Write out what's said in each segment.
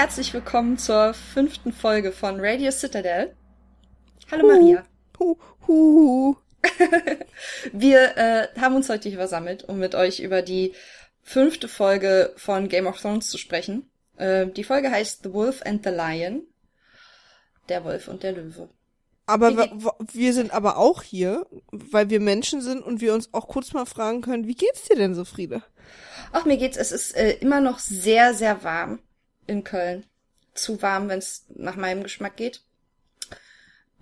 herzlich willkommen zur fünften Folge von Radio Citadel. Hallo Maria. Hu, hu, hu. Wir äh, haben uns heute hier versammelt, um mit euch über die fünfte Folge von Game of Thrones zu sprechen. Äh, die Folge heißt The Wolf and the Lion. Der Wolf und der Löwe. Aber wir sind aber auch hier, weil wir Menschen sind und wir uns auch kurz mal fragen können, wie geht's dir denn so, Friede? Ach, mir geht's, es ist äh, immer noch sehr, sehr warm in Köln. Zu warm, wenn es nach meinem Geschmack geht.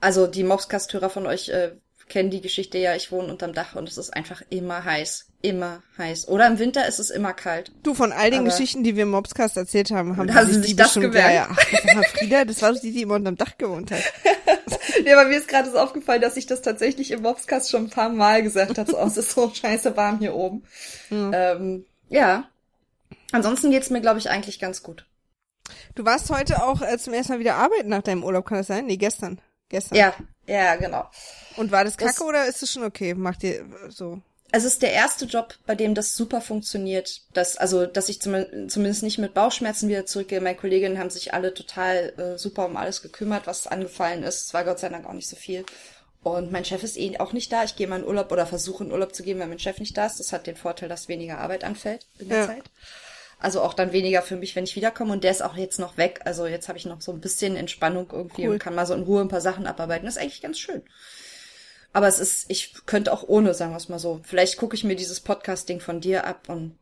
Also die Mobscast-Hörer von euch äh, kennen die Geschichte ja, ich wohne unterm Dach und es ist einfach immer heiß. Immer heiß. Oder im Winter ist es immer kalt. Du, von all den Aber- Geschichten, die wir im Mobscast erzählt haben, haben Sie sich die das bestimmt, gemerkt? ja, ja. Ach, Frieda, das war doch die, die immer unterm Dach gewohnt hat. Ja, aber mir ist gerade so aufgefallen, dass ich das tatsächlich im Mobscast schon ein paar Mal gesagt habe. So, oh, es ist so scheiße warm hier oben. Ähm, ja. Ansonsten geht's mir, glaube ich, eigentlich ganz gut. Du warst heute auch äh, zum ersten Mal wieder arbeiten nach deinem Urlaub, kann das sein? Nee, gestern. Gestern. Ja, ja, genau. Und war das Das- kacke oder ist es schon okay? Macht ihr äh, so? Es ist der erste Job, bei dem das super funktioniert. Dass, also, dass ich zum, zumindest nicht mit Bauchschmerzen wieder zurückgehe. Meine Kolleginnen haben sich alle total äh, super um alles gekümmert, was angefallen ist. Es war Gott sei Dank auch nicht so viel. Und mein Chef ist eh auch nicht da. Ich gehe mal in Urlaub oder versuche in Urlaub zu gehen, wenn mein Chef nicht da ist. Das hat den Vorteil, dass weniger Arbeit anfällt in der Ja. Zeit. Also auch dann weniger für mich, wenn ich wiederkomme. Und der ist auch jetzt noch weg. Also jetzt habe ich noch so ein bisschen Entspannung irgendwie Cool. und kann mal so in Ruhe ein paar Sachen abarbeiten. Das ist eigentlich ganz schön. Aber es ist, ich könnte auch ohne, sagen wir es mal so. Vielleicht gucke ich mir dieses Podcast-Ding von dir ab und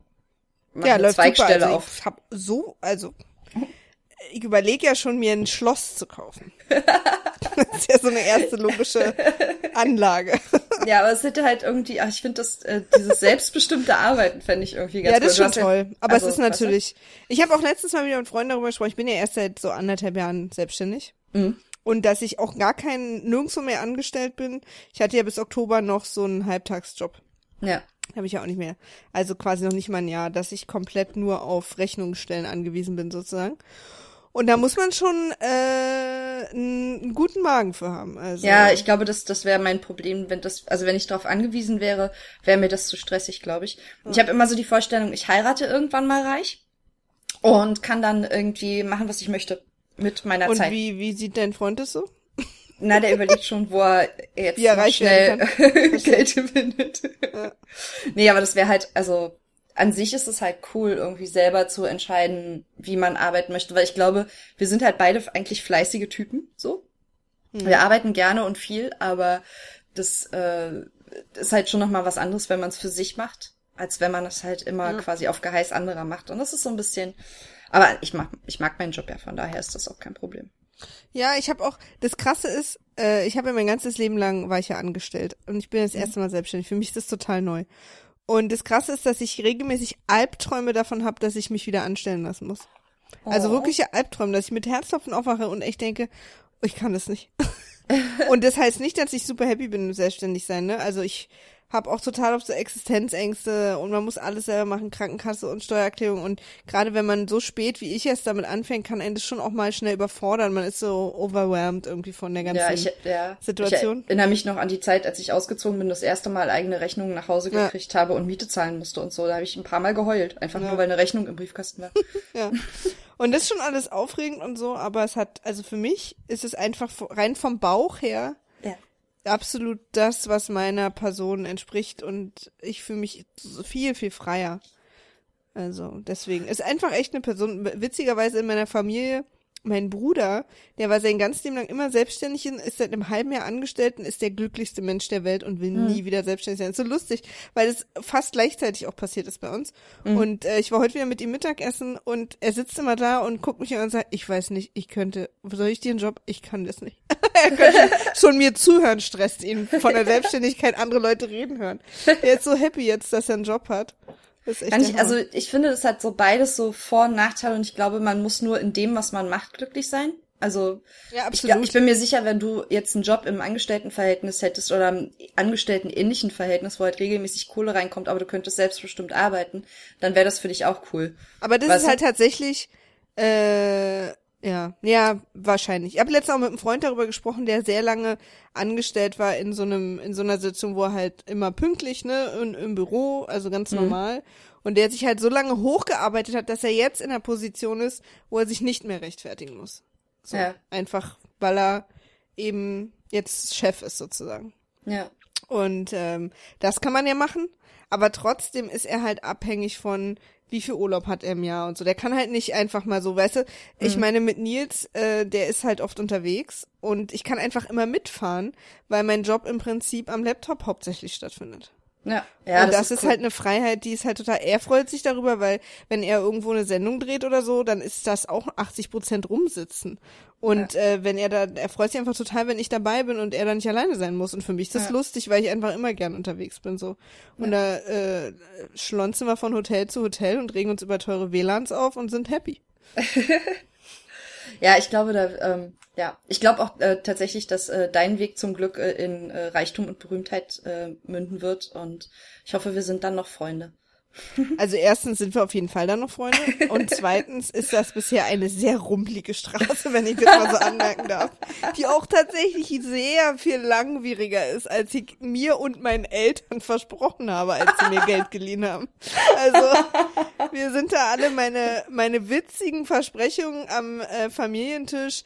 mache ja, eine läuft super. Zweigstelle Also auf. ich hab so, also ich überlege ja schon, mir ein Schloss zu kaufen. das ist ja so eine erste logische Anlage. Ja, aber es hätte halt irgendwie, ach, ich finde das, äh, dieses selbstbestimmte Arbeiten fände ich irgendwie ganz ja, das ist cool. schon Du hast toll. Aber also, es ist natürlich. Ich habe auch letztens mal wieder mit Freunden darüber gesprochen. Ich bin ja erst seit so anderthalb Jahren selbstständig. Mhm. Und dass ich auch gar kein, nirgendwo mehr angestellt bin. Ich hatte ja bis Oktober noch so einen Halbtagsjob. Ja. Habe ich ja auch nicht mehr. Also quasi noch nicht mal ein Jahr, dass ich komplett nur auf Rechnungsstellen angewiesen bin sozusagen. Und da muss man schon äh, einen, guten Magen für haben. Also, Ja, ich glaube, das, das wäre mein Problem, wenn das, also wenn ich darauf angewiesen wäre, wäre mir das zu stressig, glaube ich. Ich habe immer so die Vorstellung, ich heirate irgendwann mal reich und kann dann irgendwie machen, was ich möchte mit meiner Und Zeit. wie, wie sieht dein Freund das so? Na, der überlegt schon, wo er jetzt reich schnell Geld findet. Ja. Nee, aber das wäre halt, also an sich ist es halt cool, irgendwie selber zu entscheiden, wie man arbeiten möchte, weil ich glaube, wir sind halt beide eigentlich fleißige Typen, so. Wir arbeiten gerne und viel, aber das äh, ist halt schon nochmal was anderes, wenn man es für sich macht, als wenn man es halt immer quasi auf Geheiß anderer macht. Und das ist so ein bisschen, aber ich mag, ich mag meinen Job ja, von daher ist das auch kein Problem. Ja, ich habe auch, das Krasse ist, äh, ich habe ja mein ganzes Leben lang war ich ja angestellt und ich bin das erste Mal selbstständig. Für mich ist das total neu. Und das Krasse ist, dass ich regelmäßig Albträume davon habe, dass ich mich wieder anstellen lassen muss. Also Oh. wirkliche Albträume, dass ich mit Herzklopfen aufwache und echt denke, ich kann das nicht. und das heißt nicht, dass ich super happy bin mit selbstständig sein, ne? Also ich habe auch total auf so Existenzängste und man muss alles selber machen, Krankenkasse und Steuererklärung und gerade wenn man so spät wie ich jetzt damit anfängt, kann einen das schon auch mal schnell überfordern. Man ist so overwhelmed irgendwie von der ganzen Ja, ich, ja. Situation. Ich erinnere mich noch an die Zeit, als ich ausgezogen bin, das erste Mal eigene Rechnungen nach Hause Ja. gekriegt habe und Miete zahlen musste und so. Da habe ich ein paar Mal geheult. Einfach nur, weil eine Rechnung im Briefkasten war. Ja. Und das ist schon alles aufregend und so, aber es hat, also für mich ist es einfach rein vom Bauch her ja. Absolut das, was meiner Person entspricht und ich fühle mich viel, viel freier. Also deswegen ist einfach echt eine Person, witzigerweise in meiner Familie, mein Bruder, der war sein ganzes Leben lang immer selbstständig, ist seit einem halben Jahr angestellt und ist der glücklichste Mensch der Welt und will nie wieder selbstständig sein. ist so lustig, weil es fast gleichzeitig auch passiert ist bei uns. Und äh, ich war heute wieder mit ihm Mittagessen und er sitzt immer da und guckt mich an und sagt, ich weiß nicht, ich könnte, soll ich dir einen Job? Ich kann das nicht. er könnte schon mir zuhören, stresst ihn von der Selbstständigkeit andere Leute reden hören. Der ist so happy jetzt, dass er einen Job hat. Ich, also ich finde, das hat so beides so Vor- und Nachteile und ich glaube, man muss nur in dem, was man macht, glücklich sein. Also ja, ich, ich bin mir sicher, wenn du jetzt einen Job im Angestelltenverhältnis hättest oder im Angestellten-ähnlichen Verhältnis, wo halt regelmäßig Kohle reinkommt, aber du könntest selbstbestimmt arbeiten, dann wäre das für dich auch cool. Aber das Weißt ist halt tatsächlich, äh, Ja, ja, wahrscheinlich. Ich habe letztens auch mit einem Freund darüber gesprochen, der sehr lange angestellt war in so einem, in so einer Sitzung, wo er halt immer pünktlich, ne, in, im Büro, also ganz Mhm. normal. Und der sich halt so lange hochgearbeitet hat, dass er jetzt in der Position ist, wo er sich nicht mehr rechtfertigen muss. So, Ja. Einfach, weil er eben jetzt Chef ist sozusagen. Ja. Und ähm, das kann man ja machen, aber trotzdem ist er halt abhängig von, wie viel Urlaub hat er im Jahr und so. Der kann halt nicht einfach mal so, weißt du, ich meine mit Nils, äh, der ist halt oft unterwegs und ich kann einfach immer mitfahren, weil mein Job im Prinzip am Laptop hauptsächlich stattfindet. Ja. Ja, und das, ist, cool. halt eine Freiheit, die ist halt total, er freut sich darüber, weil wenn er irgendwo eine Sendung dreht oder so, dann ist das auch 80 Prozent rumsitzen. Und äh, wenn er da, er freut sich einfach total, wenn ich dabei bin und er da nicht alleine sein muss. Und für mich ist das Ja. lustig, weil ich einfach immer gern unterwegs bin so. Und da äh, schlonzen wir von Hotel zu Hotel und regen uns über teure WLANs auf und sind happy. Ja, ich glaube, da, ähm, ja, ich glaube auch äh, tatsächlich, dass äh, dein Weg zum Glück äh, in äh, Reichtum und Berühmtheit äh, münden wird und ich hoffe, wir sind dann noch Freunde. Also erstens sind wir auf jeden Fall dann noch Freunde und zweitens ist das bisher eine sehr rumpelige Straße, wenn ich das mal so anmerken darf, die auch tatsächlich sehr viel langwieriger ist, als ich mir und meinen Eltern versprochen habe, als sie mir Geld geliehen haben. Also wir sind da alle meine meine witzigen Versprechungen am äh, Familientisch.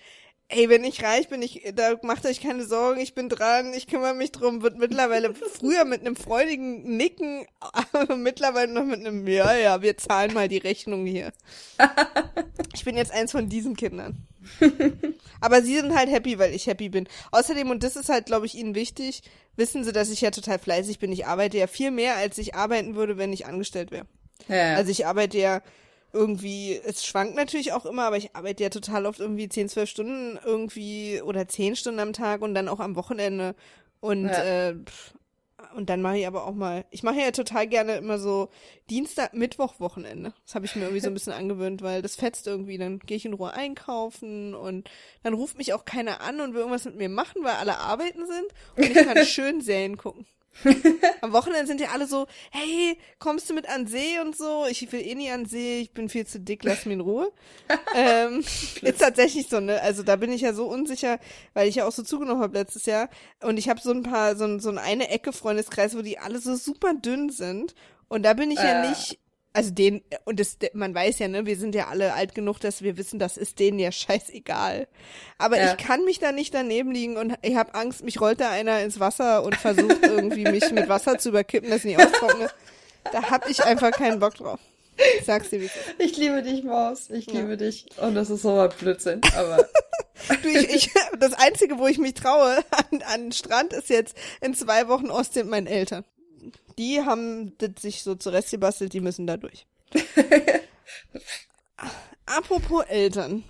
Ey, wenn ich reich bin, ich, da macht euch keine Sorgen, ich bin dran, ich kümmere mich drum, wird mittlerweile früher mit einem freudigen Nicken, aber mittlerweile noch mit einem, ja, ja, wir zahlen mal die Rechnung hier. Ich bin jetzt eins von diesen Kindern. Aber sie sind halt happy, weil ich happy bin. Außerdem, und das ist halt, glaube ich, ihnen wichtig, wissen sie, dass ich ja total fleißig bin. Ich arbeite ja viel mehr, als ich arbeiten würde, wenn ich angestellt wäre. Ja, Also ich arbeite ja irgendwie, es schwankt natürlich auch immer, aber ich arbeite ja total oft irgendwie 10, 12 Stunden irgendwie oder 10 Stunden am Tag und dann auch am Wochenende. Und, Ja. äh, und dann mache ich aber auch mal, ich mache ja total gerne immer so Dienstag, Mittwoch, Wochenende. Das habe ich mir irgendwie so ein bisschen angewöhnt, weil das fetzt irgendwie. Dann gehe ich in Ruhe einkaufen und dann ruft mich auch keiner an und will irgendwas mit mir machen, weil alle arbeiten sind und ich kann schön Serien gucken. Am Wochenende sind ja alle so, hey, kommst du mit an See und so? Ich will eh nie an See, ich bin viel zu dick, lass mich in Ruhe. ähm, ist tatsächlich so, ne? Also da bin ich ja so unsicher, weil ich ja auch so zugenommen habe letztes Jahr. Und ich habe so ein paar, so, ein- so eine Ecke Freundeskreis, wo die alle so super dünn sind. Und da bin ich ja Äh. nicht, also den, und das, man weiß ja, ne, wir sind ja alle alt genug, dass wir wissen, das ist denen ja scheißegal. Aber Ja. ich kann mich da nicht daneben liegen und ich habe Angst, mich rollt da einer ins Wasser und versucht irgendwie mich mit Wasser zu überkippen, dass ich nicht austrockne. Da hab ich einfach keinen Bock drauf. Ich sag's dir wie. Ich liebe dich, Maus. Ich Ja. liebe dich. Und das ist so ein Blödsinn, aber Du, ich, ich, das Einzige, wo ich mich traue an, an den Strand, ist jetzt in zwei Wochen mit meinen Eltern. Die haben das sich so zurechtgebastelt, die müssen da durch. Apropos Eltern.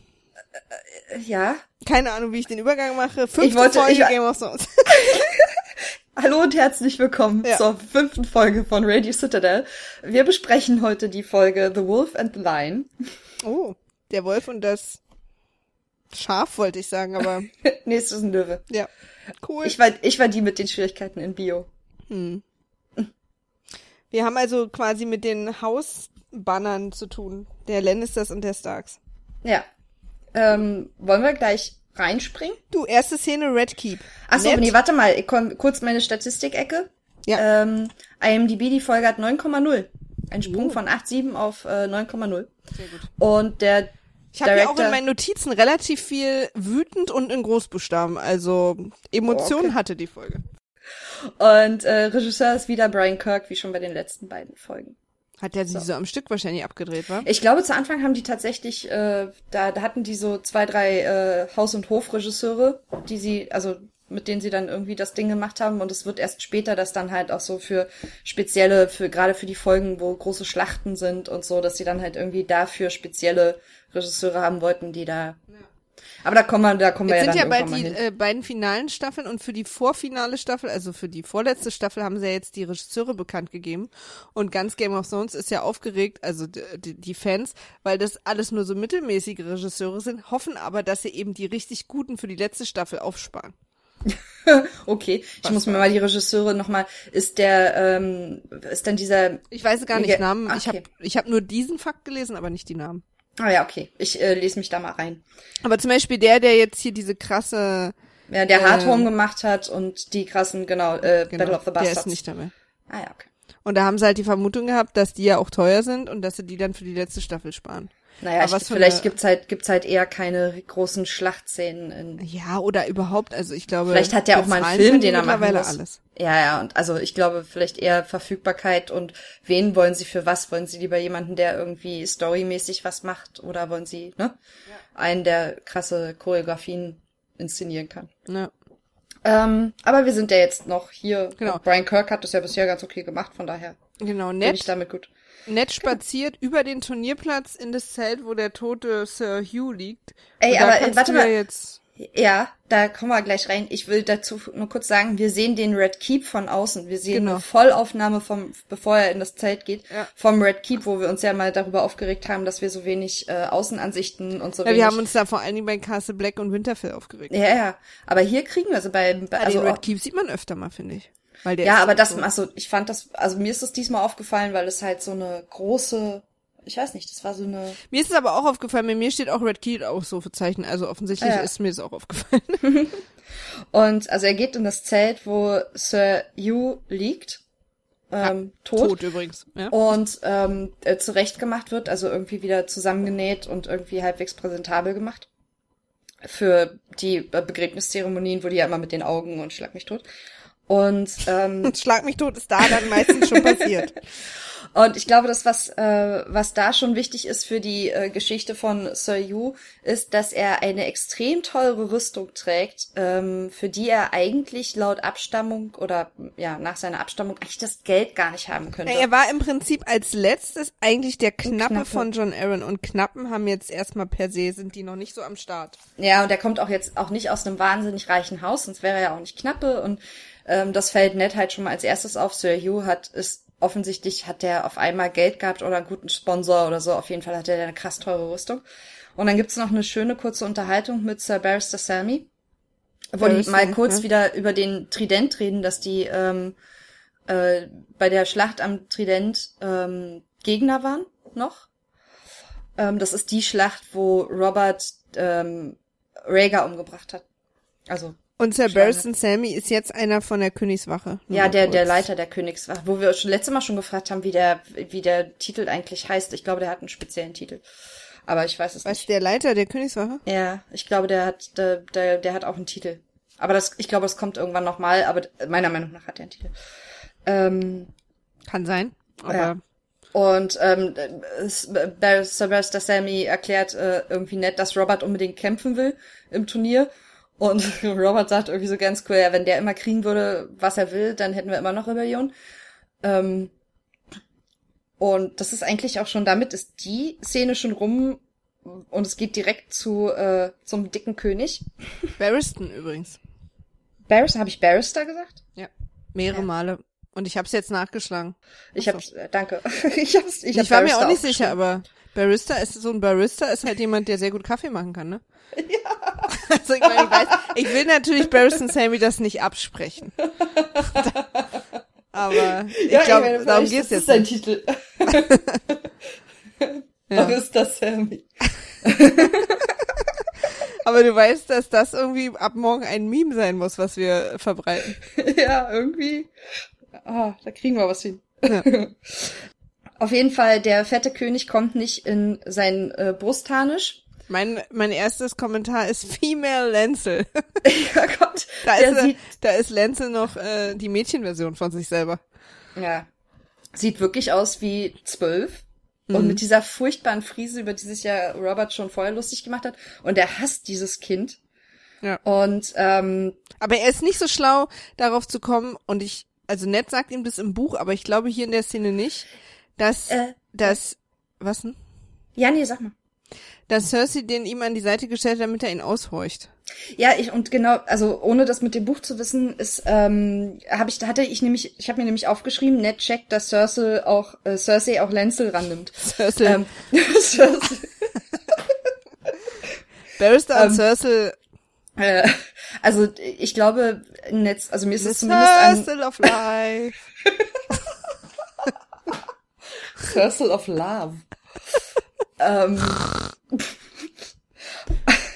ja. Keine Ahnung, wie ich den Übergang mache. Fünfte Ich wollte- Folge ich- Game of Thrones. Hallo und herzlich willkommen Ja. zur fünften Folge von Radio Citadel. Wir besprechen heute die Folge The Wolf and the Lion. Oh, der Wolf und das Schaf wollte ich sagen, aber Nächstes ist ein Löwe. ja. Cool. Ich war, ich war die mit den Schwierigkeiten in Bio. Hm. Wir haben also quasi mit den Hausbannern zu tun. Der Lannisters und der Starks. Ja. Ähm, wollen wir gleich reinspringen? Du, erste Szene Red Keep. Achso, nee, warte mal, ich komm, kurz meine Statistikecke. Ja. Ähm, IMDb, die Folge hat 9,0. Ein Sprung Uh. von 8,7 auf äh, 9,0. Sehr gut. Und der Ich habe ja auch in meinen Notizen relativ viel wütend und in Großbuchstaben. Also Emotionen Oh, okay. hatte die Folge. Und äh, Regisseur ist wieder Brian Kirk, wie schon bei den letzten beiden Folgen. Hat der sie so. am Stück wahrscheinlich abgedreht, war? Ich glaube, zu Anfang haben die tatsächlich, äh, da, da hatten die so zwei, drei äh, Haus- und Hofregisseure, die sie, also mit denen sie dann irgendwie das Ding gemacht haben. Und es wird erst später das dann halt auch so für spezielle, für gerade für die Folgen, wo große Schlachten sind und so, dass sie dann halt irgendwie dafür spezielle Regisseure haben wollten, die da. Aber da kommen wir, da kommen Jetzt wir ja sind ja bald die äh, beiden finalen Staffeln und für die vorfinale Staffel, also für die vorletzte Staffel, haben sie ja jetzt die Regisseure bekannt gegeben. Und ganz Game of Thrones ist ja aufgeregt, also d- d- die Fans, weil das alles nur so mittelmäßige Regisseure sind, hoffen aber, dass sie eben die richtig guten für die letzte Staffel aufsparen. Okay, ich muss mir mal die Regisseure nochmal, ist der, ähm, ist denn dieser, Ich weiß gar nicht Namen. Ich okay. habe ich hab nur diesen Fakt gelesen, aber nicht die Namen. Ah ja, okay. Ich äh, lese mich da mal rein. Aber zum Beispiel der, der jetzt hier diese krasse, Ja, der Äh, Hard Home gemacht hat und die krassen, genau, äh, genau, Battle of the der Bastards. ist nicht dabei. Ah ja, okay. Und da haben sie halt die Vermutung gehabt, dass die ja auch teuer sind und dass sie die dann für die letzte Staffel sparen. Naja, Aber ich, vielleicht eine- gibt's halt gibt's halt eher keine großen Schlachtszenen in Ja, oder überhaupt, also ich glaube. Vielleicht hat er auch mal einen Film, den er machen muss. alles. Ja, ja, und also ich glaube vielleicht eher Verfügbarkeit und wen wollen sie für was? Wollen sie lieber jemanden, der irgendwie storymäßig was macht oder wollen sie, ne? Einen, der krasse Choreografien inszenieren kann. Ja. Ähm, aber wir sind ja jetzt noch hier. Genau. Brian Kirk hat das ja bisher ganz okay gemacht, von daher Genau, bin nett. ich damit gut. Nett spaziert über den Turnierplatz in das Zelt, wo der tote Sir Hugh liegt. Ey, Und aber, äh, warte mal. jetzt. Ja, da kommen wir gleich rein. Ich will dazu nur kurz sagen, wir sehen den Red Keep von außen. Wir sehen Genau. eine Vollaufnahme vom, bevor er in das Zelt geht, Ja. vom Red Keep, wo wir uns ja mal darüber aufgeregt haben, dass wir so wenig äh, Außenansichten und so Ja, wenig. wir haben uns da vor allen Dingen bei Castle Black und Winterfell aufgeregt. ja, ja. Aber hier kriegen wir also bei, bei Ja, also den Red Keep sieht man öfter mal, finde ich. Ja, aber das, so. also ich fand das, also mir ist das diesmal aufgefallen, weil es halt so eine große, ich weiß nicht, das war so eine, Mir ist es aber auch aufgefallen, bei mir steht auch Red Keep Ausrufezeichen, also offensichtlich Ah, ja. ist mir es auch aufgefallen. und also er geht in das Zelt, wo Sir Hugh liegt, ähm, tot. Tot übrigens. Ja. und ähm, äh, zurechtgemacht wird, also irgendwie wieder zusammengenäht und irgendwie halbwegs präsentabel gemacht. Für die äh, Begräbniszeremonien, wo die ja immer mit den Augen und schlag mich tot. Und, ähm, Schlag mich tot ist da dann meistens schon passiert. und ich glaube, das, was, äh, was da schon wichtig ist für die äh, Geschichte von Sir Yu, ist, dass er eine extrem teure Rüstung trägt, ähm, für die er eigentlich laut Abstammung oder ja, nach seiner Abstammung eigentlich das Geld gar nicht haben könnte. Er war im Prinzip als letztes eigentlich der Knappe, Knappe. von John Aaron und Knappen haben jetzt erstmal per se, sind die noch nicht so am Start. Ja, und er kommt auch jetzt auch nicht aus einem wahnsinnig reichen Haus, sonst wäre er ja auch nicht knappe. Und ähm, das fällt Ned halt schon mal als erstes auf. Sir Hugh hat ist offensichtlich hat der auf einmal Geld gehabt oder einen guten Sponsor oder so. Auf jeden Fall hat er eine krass teure Rüstung. Und dann gibt's noch eine schöne kurze Unterhaltung mit Sir Barrister Selmy, wo die mal kurz ja. wieder über den Trident reden, dass die ähm, äh, bei der Schlacht am Trident ähm, Gegner waren noch. Ähm, das ist die Schlacht, wo Robert ähm, Rhaegar umgebracht hat. Also, Und Sir. Barristan Sammy ist jetzt einer von der Königswache. Ja, der, kurz. der Leiter der Königswache, wo wir schon letztes Mal schon gefragt haben, wie der, wie der Titel eigentlich heißt. Ich glaube, der hat einen speziellen Titel. Aber ich weiß es Was, nicht. der Leiter der Königswache? Ja, ich glaube, der hat, der, der, der hat auch einen Titel. Aber das, ich glaube, das kommt irgendwann nochmal, aber meiner Meinung nach hat er einen Titel. Ähm, Kann sein. Aber Ja. Und ähm, Sir Barrister Sammy erklärt äh, irgendwie nett, dass Robert unbedingt kämpfen will im Turnier. Und Robert sagt irgendwie so ganz cool, ja, wenn der immer kriegen würde, was er will, dann hätten wir immer noch Rebellion. Ähm, und das ist eigentlich auch schon, damit ist die Szene schon rum und es geht direkt zu äh, zum dicken König. Barristan übrigens. Barrister, habe ich Barrister gesagt? Ja. Mehrere Ja. Male. Und ich hab's jetzt nachgeschlagen. Ich hab's, äh, danke. ich hab's, ich, Ich, hab war mir auch nicht sicher, aber Barista ist so ein Barista ist halt jemand, der sehr gut Kaffee machen kann, ne? Ja. Also ich meine, ich weiß, ich will natürlich Barristan Sammy das nicht absprechen. aber ich Ja, glaube, darum geht's ist jetzt. sein nicht. Titel. Ja. Barista Sammy. Aber du weißt, dass das irgendwie ab morgen ein Meme sein muss, was wir verbreiten. ja, irgendwie. Ah, da kriegen wir was hin. Ja. Auf jeden Fall, der fette König kommt nicht in sein äh, Brustharnisch. Mein, mein erstes Kommentar ist Female Lenzel. ja Gott, Da ist, er- sieht, da ist Lenzel noch äh, die Mädchenversion von sich selber. ja, sieht wirklich aus wie zwölf. Mhm. Und mit dieser furchtbaren Frise, über die sich ja Robert schon vorher lustig gemacht hat. Und er hasst dieses Kind. Ja. Und ähm, Aber er ist nicht so schlau, darauf zu kommen, und ich, also Ned sagt ihm das im Buch, aber ich glaube hier in der Szene nicht, dass, Äh, dass, was denn? ja, nee, sag mal. Dass Cersei den ihm an die Seite gestellt hat, damit er ihn aushorcht. Ja, ich und genau, also ohne das mit dem Buch zu wissen, ist ähm, habe ich hatte ich nämlich, ich habe mir nämlich aufgeschrieben, Ned checkt, dass Cersei auch äh, Cersei auch Lenzel rannimmt. Cersei. Ähm, Cersei, Barrister und ähm, Cersei, äh, also ich glaube, Netz, also mir ist es zumindest ein Cersei of Life. Circle of Love. Ähm,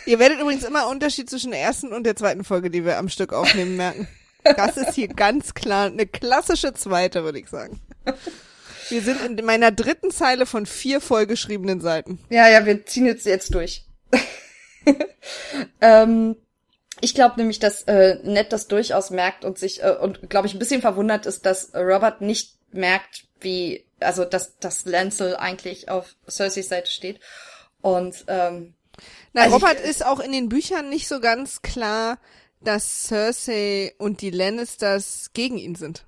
Ihr werdet übrigens immer Unterschied zwischen der ersten und der zweiten Folge, die wir am Stück aufnehmen, merken. Das ist hier ganz klar eine klassische zweite, würde ich sagen. Wir sind in meiner dritten Zeile von vier vollgeschriebenen Seiten. ja, ja, wir ziehen jetzt jetzt durch. ähm, ich glaube nämlich, dass äh, Ned das durchaus merkt und sich äh, und glaube ich ein bisschen verwundert ist, dass Robert nicht merkt, wie also dass dass Lancel eigentlich auf Cerseys Seite steht und ähm, Na, Also ich- Robert ist auch in den Büchern nicht so ganz klar, dass Cersei und die Lannisters gegen ihn sind.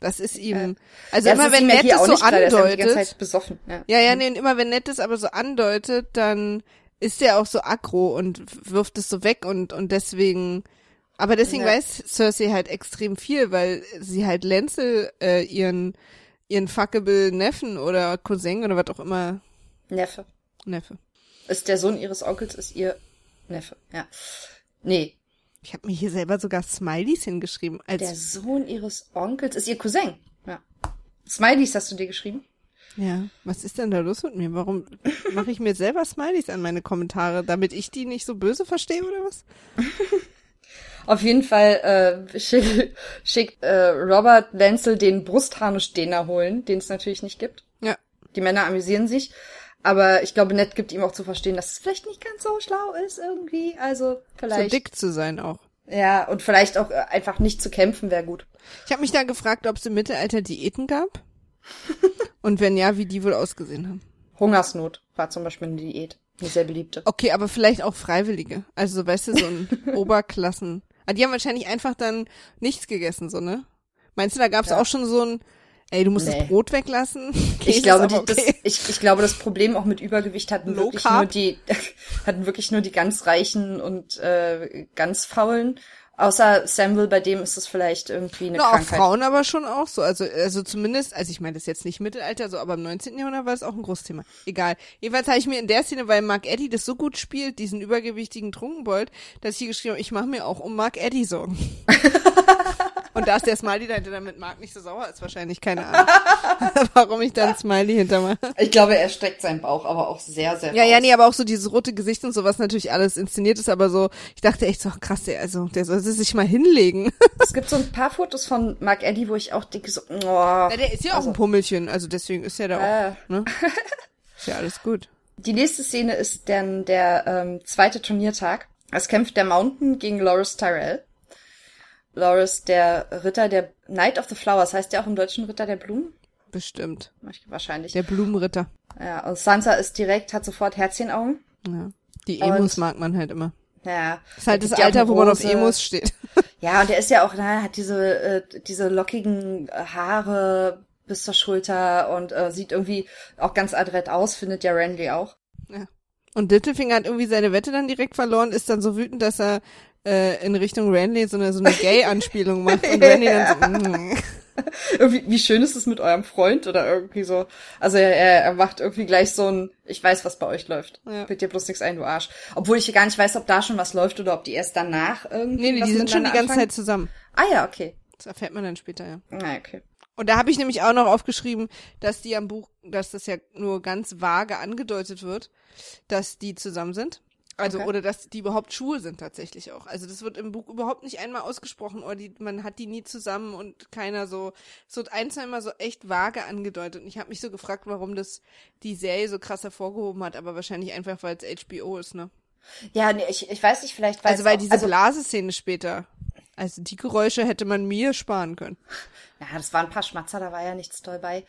Das ist ihm, also ja, immer wenn Ned es so klar, andeutet. Ja. Ja, ja, nee, und immer wenn Ned es aber so andeutet, dann ist er auch so aggro und wirft es so weg und, und deswegen, aber deswegen Ja. weiß Cersei halt extrem viel, weil sie halt Lancel, äh, ihren, ihren fuckable Neffen oder Cousin oder was auch immer, Neffe. Neffe. Ist der Sohn ihres Onkels, ist ihr Neffe. Ja. Nee, Ich habe mir hier selber sogar Smileys hingeschrieben, als der Sohn ihres Onkels ist ihr Cousin. Ja. Smileys hast du dir geschrieben? Ja, was ist denn da los mit mir? Warum mache ich mir selber Smileys an meine Kommentare, damit ich die nicht so böse verstehe oder was? Auf jeden Fall äh, schickt schick, äh, Robert Lancel den Brustharnisch-Dehner holen, den es natürlich nicht gibt. Ja. Die Männer amüsieren sich. Aber ich glaube, Ned gibt ihm auch zu verstehen, dass es vielleicht nicht ganz so schlau ist irgendwie. Also So vielleicht. dick zu sein auch. Ja, und vielleicht auch äh, einfach nicht zu kämpfen wäre gut. Ich habe mich da gefragt, ob es im Mittelalter Diäten gab. Und wenn ja, wie die wohl ausgesehen haben. Hungersnot war zum Beispiel eine Diät. Eine sehr beliebte. Okay, aber vielleicht auch Freiwillige. Also, weißt du, so ein Oberklassen. Ah, die haben wahrscheinlich einfach dann nichts gegessen, so, ne? Meinst du, da gab's Ja. auch schon so ein, ey, du musst Nee. das Brot weglassen? Käse Ich glaube, die, das, ich, ich glaube, das Problem auch mit Übergewicht hatten Low wirklich Carb? nur die, hatten wirklich nur die ganz Reichen und äh, ganz Faulen. Außer Samuel, bei dem ist es vielleicht irgendwie eine Na, auch Krankheit. Frauen aber schon auch so. Also, also zumindest, also ich meine, das ist jetzt nicht Mittelalter, so, aber im 19. Jahrhundert war es auch ein Großthema. Egal. Jedenfalls habe ich mir in der Szene, weil Mark Eddy das so gut spielt, diesen übergewichtigen Trunkenbold, dass ich hier geschrieben habe, ich mache mir auch um Mark Eddy Sorgen. Und da ist der Smiley dahinter, damit Mark nicht so sauer ist, wahrscheinlich, keine Ahnung. Warum ich da ein Smiley hintermache. Ich glaube, er streckt seinen Bauch aber auch sehr, sehr Ja, ja, raus. nee, aber auch so dieses rote Gesicht und so, was natürlich alles inszeniert ist, aber so, ich dachte echt so, krass, der, also, der soll sich mal hinlegen. Es gibt so ein paar Fotos von Mark Eddy, wo ich auch denke so, oh, Ja, der ist ja auch Also- ein Pummelchen, also deswegen ist er da Äh. auch, ne? Ist ja alles gut. Die nächste Szene ist dann der ähm, zweite Turniertag. Es kämpft der Mountain gegen Loris Tyrell. Loris, der Ritter der Knight of the Flowers, heißt der auch im Deutschen Ritter der Blumen? Bestimmt. Wahrscheinlich. Der Blumenritter. Ja, und Sansa ist direkt, hat sofort Herzchenaugen. Ja. Die Und- Emos mag man halt immer. Ja. ist halt da das Alter, wo man auf. Emos steht. Ja, und der ist ja auch, na, hat diese, äh, diese lockigen äh, Haare bis zur Schulter und äh, sieht irgendwie auch ganz adrett aus, findet ja Randy auch. Ja. Und Littlefinger hat irgendwie seine Wette dann direkt verloren, ist dann so wütend, dass er äh, in Richtung Randy so eine, so eine Gay-Anspielung macht. Und Randy dann so, mm. irgendwie, wie schön ist es mit eurem Freund oder irgendwie so. Also er, er macht irgendwie gleich so ein, ich weiß, was bei euch läuft. Ja. Fällt dir bloß nichts ein, du Arsch. Obwohl ich gar nicht weiß, ob da schon was läuft oder ob die erst danach irgendwie. Nee, nee, die sind schon die ganze Zeit zusammen. Ah ja, okay. Das erfährt man dann später, ja. Na, okay. Und da habe ich nämlich auch noch aufgeschrieben, dass die am Buch, dass das ja nur ganz vage angedeutet wird, dass die zusammen sind. Also, Okay. oder dass die überhaupt schwul sind tatsächlich auch. Also das wird im Buch überhaupt nicht einmal ausgesprochen oder die, man hat die nie zusammen und keiner so, es wird ein, zweimal so echt vage angedeutet. Und ich habe mich so gefragt, warum das die Serie so krass hervorgehoben hat, aber wahrscheinlich einfach, weil es HBO ist, ne? Ja, nee, ich, ich weiß nicht, vielleicht weiß Also weil auch, diese also, Blaseszene später, also die Geräusche hätte man mir sparen können. ja, das waren ein paar Schmatzer, da war ja nichts toll bei.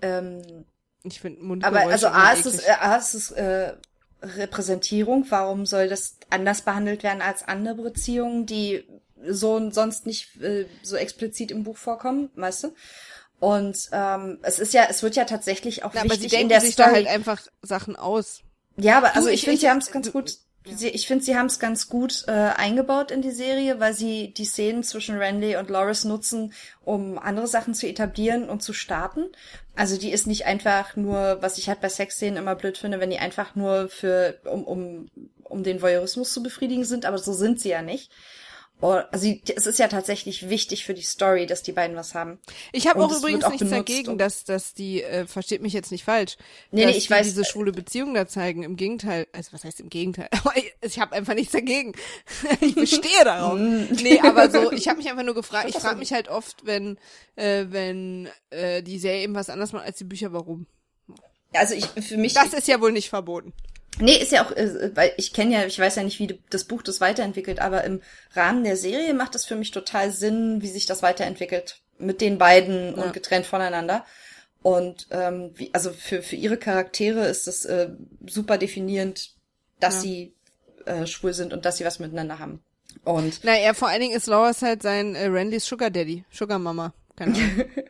Ähm, Ich finde Mundgeräusche Aber also A ist es, A ist es äh, Repräsentierung. Warum soll das anders behandelt werden als andere Beziehungen, die so und sonst nicht äh, so explizit im Buch vorkommen, weißt du? Und ähm, es ist ja, es wird ja tatsächlich auch Na, aber sie wichtig in denken der sich Story. da halt einfach Sachen aus. Ja, aber also Du, ich, ich- finde, sie haben es ganz du- gut. Sie, ich finde, sie haben es ganz gut äh, eingebaut in die Serie, weil sie die Szenen zwischen Randy und Loris nutzen, um andere Sachen zu etablieren und zu starten. Also die ist nicht einfach nur, was ich halt bei Sexszenen immer blöd finde, wenn die einfach nur für um um um den Voyeurismus zu befriedigen sind, aber so sind sie ja nicht. Oh, also es ist ja tatsächlich wichtig für die Story, dass die beiden was haben. Ich habe auch übrigens auch nichts dagegen, dass, dass die, äh, versteht mich jetzt nicht falsch, Nee, dass nee, ich die weiß, diese äh, schwule Beziehung da zeigen. Im Gegenteil, also was heißt im Gegenteil? Ich habe einfach nichts dagegen. ich bestehe darauf. nee, aber so, ich habe mich einfach nur gefragt, ich frage mich halt oft, wenn, äh, wenn äh, die Serie eben was anderes macht als die Bücher, warum? Also ich für mich Das ist ja wohl nicht verboten. Nee, ist ja auch, äh, weil ich kenne ja, ich weiß ja nicht, wie das Buch das weiterentwickelt, aber im Rahmen der Serie macht es für mich total Sinn, wie sich das weiterentwickelt mit den beiden Ja. und getrennt voneinander. Und ähm, wie, also für, für ihre Charaktere ist es äh, super definierend, dass Ja. sie äh, schwul sind und dass sie was miteinander haben. Und Naja, vor allen Dingen ist Lois halt sein äh, Randys Sugar Daddy, Sugar Mama. Keine Ahnung.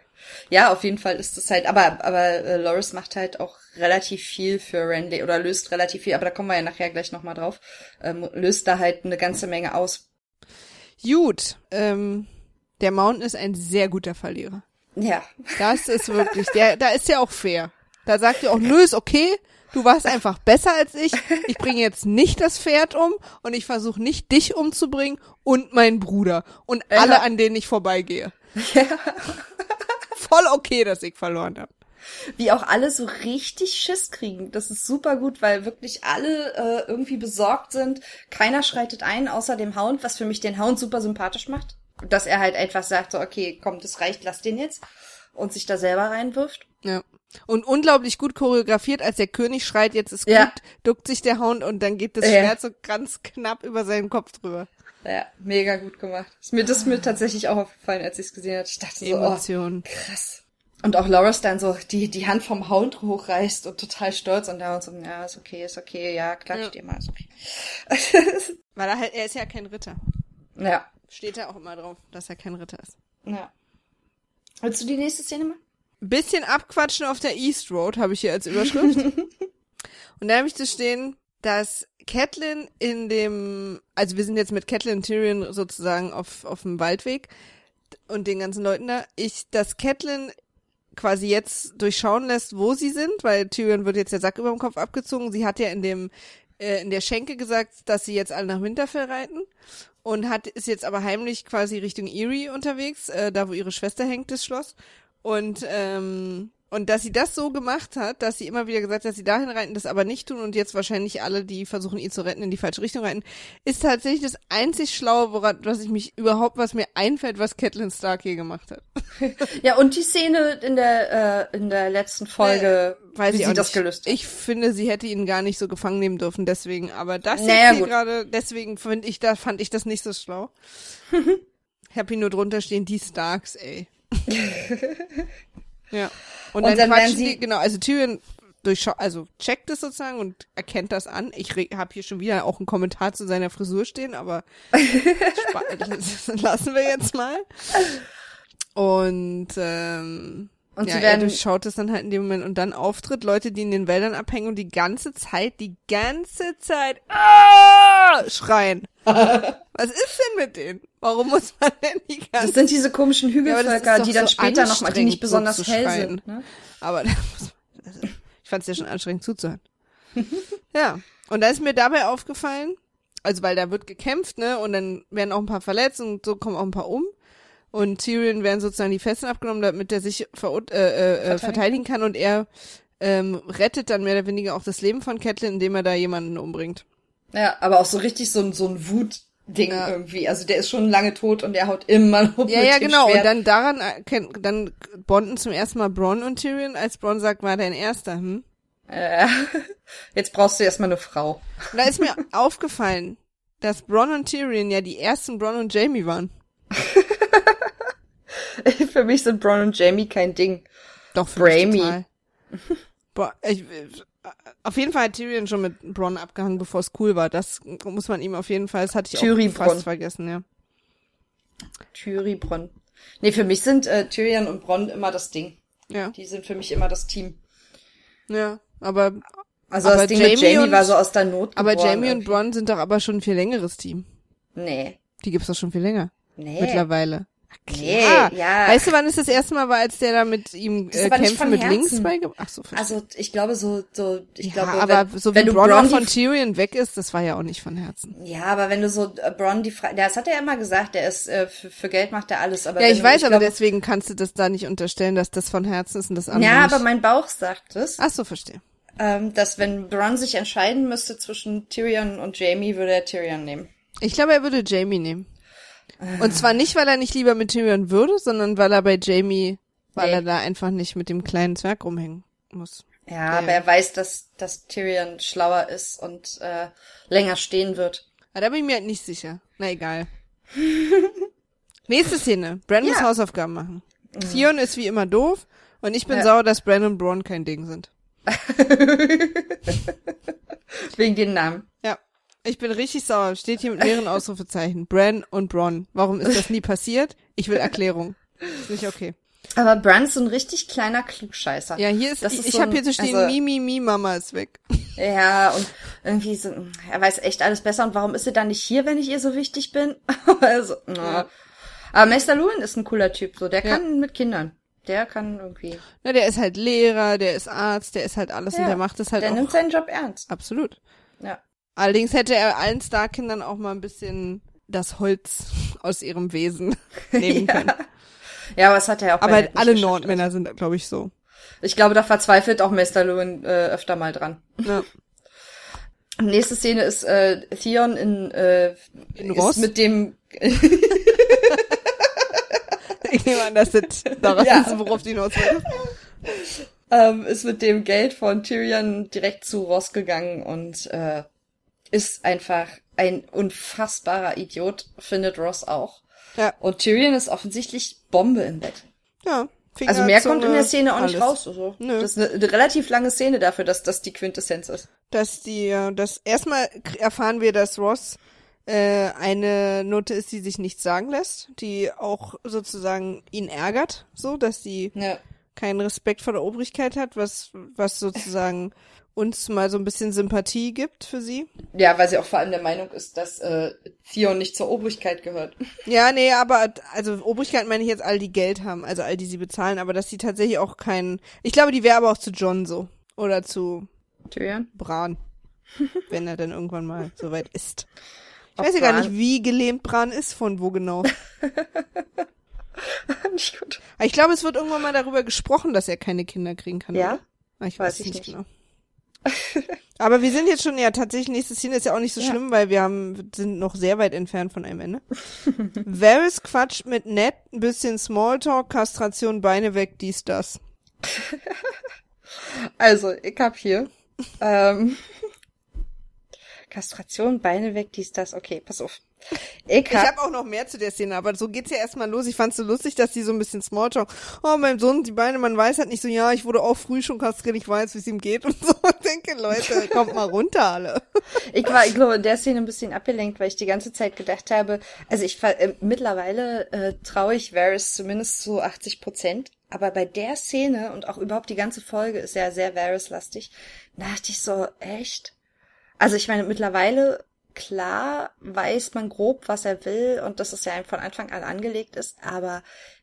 ja, auf jeden Fall ist es halt, aber, aber äh, Loris macht halt auch relativ viel für Randy oder löst relativ viel, aber da kommen wir ja nachher gleich nochmal drauf, ähm, löst da halt eine ganze Menge aus. Gut, ähm, der Mountain ist ein sehr guter Verlierer. Ja, Das ist wirklich, der, da ist ja auch fair. Da sagt ihr auch, nö, ist okay, du warst einfach besser als ich. Ich bringe jetzt nicht das Pferd um und ich versuche nicht dich umzubringen und meinen Bruder und alle, an denen ich vorbeigehe. Voll okay, dass ich verloren habe. wie auch alle so richtig Schiss kriegen. Das ist super gut, weil wirklich alle äh, irgendwie besorgt sind. Keiner schreitet ein, außer dem Hound, was für mich den Hound super sympathisch macht. Dass er halt einfach sagt, so, okay, komm, das reicht, lass den jetzt. Und sich da selber reinwirft. Ja. Und unglaublich gut choreografiert, als der König schreit, jetzt ist gut, Ja. duckt sich der Hound und dann geht das Ja. Schwert so ganz knapp über seinen Kopf drüber. Ja, mega gut gemacht. Ist mir das ist mir tatsächlich auch aufgefallen, als ich es gesehen hatte. Ich dachte so, oh, Emotionen. krass. Und auch Loris dann so die, die Hand vom Hound hochreißt und total stolz und der Hound so, ja, ist okay, ist okay, ja, klatsch Ja. dir mal, ist okay. Weil er halt, er ist ja kein Ritter. ja, Steht ja auch immer drauf, dass er kein Ritter ist. ja. Willst du die nächste Szene machen? Bisschen abquatschen auf der East Road habe ich hier als Überschrift. und da habe ich zu stehen, dass Catelyn in dem, also wir sind jetzt mit Catelyn und Tyrion sozusagen auf, auf dem Waldweg und den ganzen Leuten da, ich, dass Catelyn quasi jetzt durchschauen lässt, wo sie sind, weil Tyrion wird jetzt der Sack über dem Kopf abgezogen. Sie hat ja in dem, äh, in der Schenke gesagt, dass sie jetzt alle nach Winterfell reiten und hat, ist jetzt aber heimlich quasi Richtung Erie unterwegs, äh, da wo ihre Schwester hängt, das Schloss. Und, ähm, und dass sie das so gemacht hat, dass sie immer wieder gesagt hat, dass sie dahin reiten, das aber nicht tun und jetzt wahrscheinlich alle, die versuchen, ihn zu retten, in die falsche Richtung reiten, ist tatsächlich das einzig Schlaue, woran, was ich mich überhaupt, was mir einfällt, was Catelyn Stark hier gemacht hat. Ja, und die Szene in der, äh, in der letzten Folge, Weiß wie sie das gelöst hat. Ich finde, sie hätte ihn gar nicht so gefangen nehmen dürfen, deswegen, aber das Naja, hier gerade, deswegen finde ich, da fand ich das nicht so schlau. ich habe hier nur drunter stehen, die Starks, ey. ja. Und, Und dann, dann quatschen sie- die, genau, also Tyrion durchschau also checkt es sozusagen und erkennt das an. Ich habe hier schon wieder auch einen Kommentar zu seiner Frisur stehen, aber das lassen wir jetzt mal. Und ähm, Und ja, sie er werden, durchschaut es dann halt in dem Moment und dann auftritt Leute, die in den Wäldern abhängen und die ganze Zeit, die ganze Zeit ah! schreien. Was ist denn mit denen? Warum muss man denn die ganze das sind diese komischen Ja, Hügelvölker, doch die dann so später nochmal, die nicht besonders so hell schreien. sind. Ne? Aber also, ich fand es ja schon anstrengend zuzuhören. ja. Und da ist mir dabei aufgefallen, also weil da wird gekämpft, ne, und dann werden auch ein paar verletzt und so kommen auch ein paar um. Und Tyrion werden sozusagen die Fesseln abgenommen, damit er sich verur- äh, äh, äh, verteidigen kann und er ähm, rettet dann mehr oder weniger auch das Leben von Catelyn, indem er da jemanden umbringt. Ja, aber auch so richtig so ein, so ein Wutding Ja. irgendwie. Also der ist schon lange tot und der haut immer noch Ja, ja, genau. Und Schwert. dann daran erkennt, dann bonden zum ersten Mal Bronn und Tyrion, als Bronn sagt, war dein erster, hm? Äh, jetzt brauchst du erstmal eine Frau. Und da ist mir aufgefallen, dass Bronn und Tyrion ja die ersten Bronn und Jamie waren. Für mich sind Bronn und Jamie kein Ding. Doch, für Bramey. mich total. Boah, ich, äh, auf jeden Fall hat Tyrion schon mit Bronn abgehangen, bevor es cool war. Das muss man ihm auf jeden Fall, das hatte ich Tyri auch fast Bronn. vergessen, ja. Tyri, Bronn. Nee, für mich sind äh, Tyrion und Bronn immer das Ding. Ja, Die sind für mich immer das Team. ja, aber, Also Aber das Ding mit Jamie Jamie und- war so aus der Not aber geboren Jamie und. Bronn sind doch aber schon ein viel längeres Team. Nee. Die gibt's doch schon viel länger. Nee. Mittlerweile. Nee, Klar. ja. Weißt du, wann es das erste Mal war, als der da mit ihm äh, von mit Herzen. links beigebracht? Ach so. Also ich glaube so, so ich ja, glaube, aber wenn, so wenn wie du Bronn Bronn von Tyrion weg ist, das war ja auch nicht von Herzen. ja, aber wenn du so äh, Bronn die Frage, das hat er immer gesagt, der ist äh, für, für Geld macht er alles, aber Ja, wenn ich du, weiß, aber glaube, deswegen kannst du das da nicht unterstellen, dass das von Herzen ist und das andere ja, aber mein Bauch sagt es, Ach so, verstehe. ähm, dass wenn Bronn sich entscheiden müsste zwischen Tyrion und Jamie, würde er Tyrion nehmen. Ich glaube, er würde Jamie nehmen. Und zwar nicht, weil er nicht lieber mit Tyrion würde, sondern weil er bei Jamie, weil Nee. er da einfach nicht mit dem kleinen Zwerg rumhängen muss. Ja, Ja. aber er weiß, dass, dass Tyrion schlauer ist und äh, länger stehen wird. Aber da bin ich mir halt nicht sicher. Na egal. Nächste Szene. Bran muss Ja. Hausaufgaben machen. Theon ist wie immer doof und ich bin Ja. sauer, dass Bran und Braun kein Ding sind. Wegen den Namen. Ja. Ich bin richtig sauer. Steht hier mit mehreren Ausrufezeichen. Bran und Bron. Warum ist das nie passiert? Ich will Erklärung. Ist nicht okay. Aber Bran ist so ein richtig kleiner Klugscheißer. Ja, hier ist, Das ich, ist ich so habe ein- hier zu stehen, also- Mi, Mi, Mi, Mama ist weg. Ja, und irgendwie so, er weiß echt alles besser. Und warum ist sie dann nicht hier, wenn ich ihr so wichtig bin? also, ja. Aber Meister Lewin ist ein cooler Typ, so. Der Ja. kann mit Kindern. Der kann irgendwie. Na, der ist halt Lehrer, der ist Arzt, der ist halt alles und Ja, der macht es halt der auch. nimmt seinen Job ernst. Absolut. Ja. Allerdings hätte er allen Starkindern auch mal ein bisschen das Holz aus ihrem Wesen nehmen Ja. können. Ja, aber das hat er auch bei Aber alle. Nordmänner sind, glaube ich, so. Ich glaube, da verzweifelt auch Meister Lewin äh, öfter mal dran. Ja. Nächste Szene ist äh, Theon in, äh, In ist Ross? mit dem Ich nehme an, dass das daran Ja. ist, worauf die hinaus ähm, ist mit dem Geld von Tyrion direkt zu Ross gegangen und äh, ist einfach ein unfassbarer Idiot, findet Ross auch. Ja. Und Tyrion ist offensichtlich Bombe im Bett. Ja. Finger, Also mehr Zunge, kommt in der Szene auch nicht alles. raus. Also, Nö. Das ist eine, relativ lange Szene dafür, dass das die Quintessenz ist. Dass die, äh, das erstmal erfahren wir, dass Ross äh, eine Note ist, die sich nichts sagen lässt, die auch sozusagen ihn ärgert, so, dass sie Ja. keinen Respekt vor der Obrigkeit hat, was, was sozusagen uns mal so ein bisschen Sympathie gibt für sie. Ja, weil sie auch vor allem der Meinung ist, dass äh, Theon nicht zur Obrigkeit gehört. Ja, nee, aber also Obrigkeit meine ich jetzt all die Geld haben, also all die sie bezahlen, aber dass sie tatsächlich auch keinen. Ich glaube, die wäre aber auch zu John so oder zu Tyrion? Bran, wenn er dann irgendwann mal soweit ist. Ich Ob weiß ja gar nicht, wie gelähmt Bran ist, von wo genau. nicht gut. Aber ich glaube, es wird irgendwann mal darüber gesprochen, dass er keine Kinder kriegen kann. Ja? Oder? Ich weiß, Weiß es ich nicht, nicht. genau. Aber wir sind jetzt schon, ja, tatsächlich, nächste Szene ist ja auch nicht so Ja. schlimm, weil wir haben, sind noch sehr weit entfernt von einem Ende. Varys quatscht mit Ned, ein bisschen Smalltalk, Kastration, Beine weg, dies, das. Also, ich hab hier ähm, Kastration, Beine weg, dies, das. Okay, pass auf. Ich Ich hab, habe auch noch mehr zu der Szene, aber so geht's ja erstmal los. Ich fand's so lustig, dass die so ein bisschen Smalltalk. Oh, mein Sohn, die Beine, man weiß halt nicht so, ja, ich wurde auch früh schon kastriert, ich weiß, wie es ihm geht und so. Und denke, Leute, kommt mal runter alle. ich war, ich glaube, in der Szene ein bisschen abgelenkt, weil ich die ganze Zeit gedacht habe, also ich äh, mittlerweile äh, traue ich Varys zumindest zu 80 Prozent. Aber bei der Szene und auch überhaupt die ganze Folge ist ja sehr Varys-lastig, da dachte ich so, echt? Also ich meine, mittlerweile, klar, weiß man grob, was er will und dass es ja von Anfang an angelegt ist, aber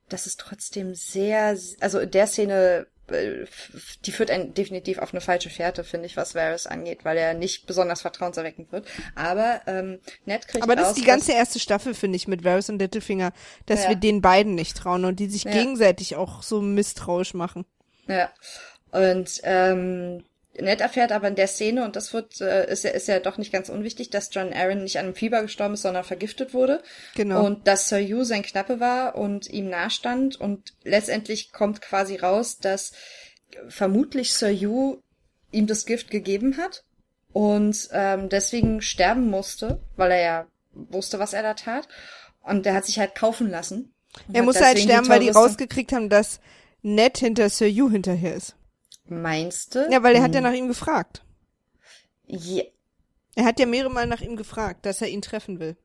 das ist trotzdem sehr, also in der Szene, äh, die führt einen definitiv auf eine falsche Fährte, finde ich, was Varys angeht, weil er nicht besonders vertrauenserweckend wird. Aber ähm, Ned kriegt Aber das raus, ist die ganze erste Staffel, finde ich, mit Varys und Littlefinger, dass Ja. wir den beiden nicht trauen und die sich Ja. gegenseitig auch so misstrauisch machen. Ja. Und ähm, Ned erfährt aber in der Szene, und das wird, äh, ist ja, ist ja doch nicht ganz unwichtig, dass John Aaron nicht an einem Fieber gestorben ist, sondern vergiftet wurde. Genau. Und dass Sir Hugh sein Knappe war und ihm nahstand. Und letztendlich kommt quasi raus, dass vermutlich Sir Hugh ihm das Gift gegeben hat und ähm, deswegen sterben musste, weil er ja wusste, was er da tat. Und er hat sich halt kaufen lassen. Er musste halt sterben, weil die rausgekriegt haben, dass Ned hinter Sir Hugh hinterher ist. Meinst du? Ja, weil er hat ja nach ihm gefragt. Ja, Er hat ja mehrere Mal nach ihm gefragt, dass er ihn treffen will.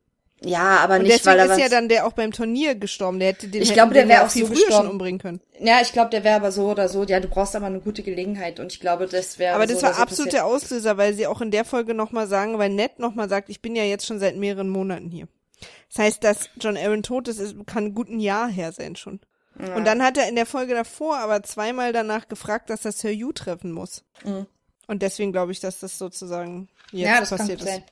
ja aber Und nicht, deswegen weil er ist ja dann der auch beim Turnier gestorben. Der hätte den Ich glaube, der wäre auch viel so früher schon umbringen können. Ja, ich glaube, der wäre aber so oder so. Ja, du brauchst aber eine gute Gelegenheit und ich glaube, das wäre. Aber so das oder war so absolut der Auslöser, weil sie auch in der Folge nochmal sagen, weil Ned nochmal sagt, ich bin ja jetzt schon seit mehreren Monaten hier. Das heißt, dass John Aaron tot ist, ist kann gut ein Jahr her sein schon. Ja. Und dann hat er in der Folge davor aber zweimal danach gefragt, dass er Sir Hugh treffen muss. Mhm. Und deswegen glaube ich, dass das sozusagen jetzt ja, das passiert ist. Sein.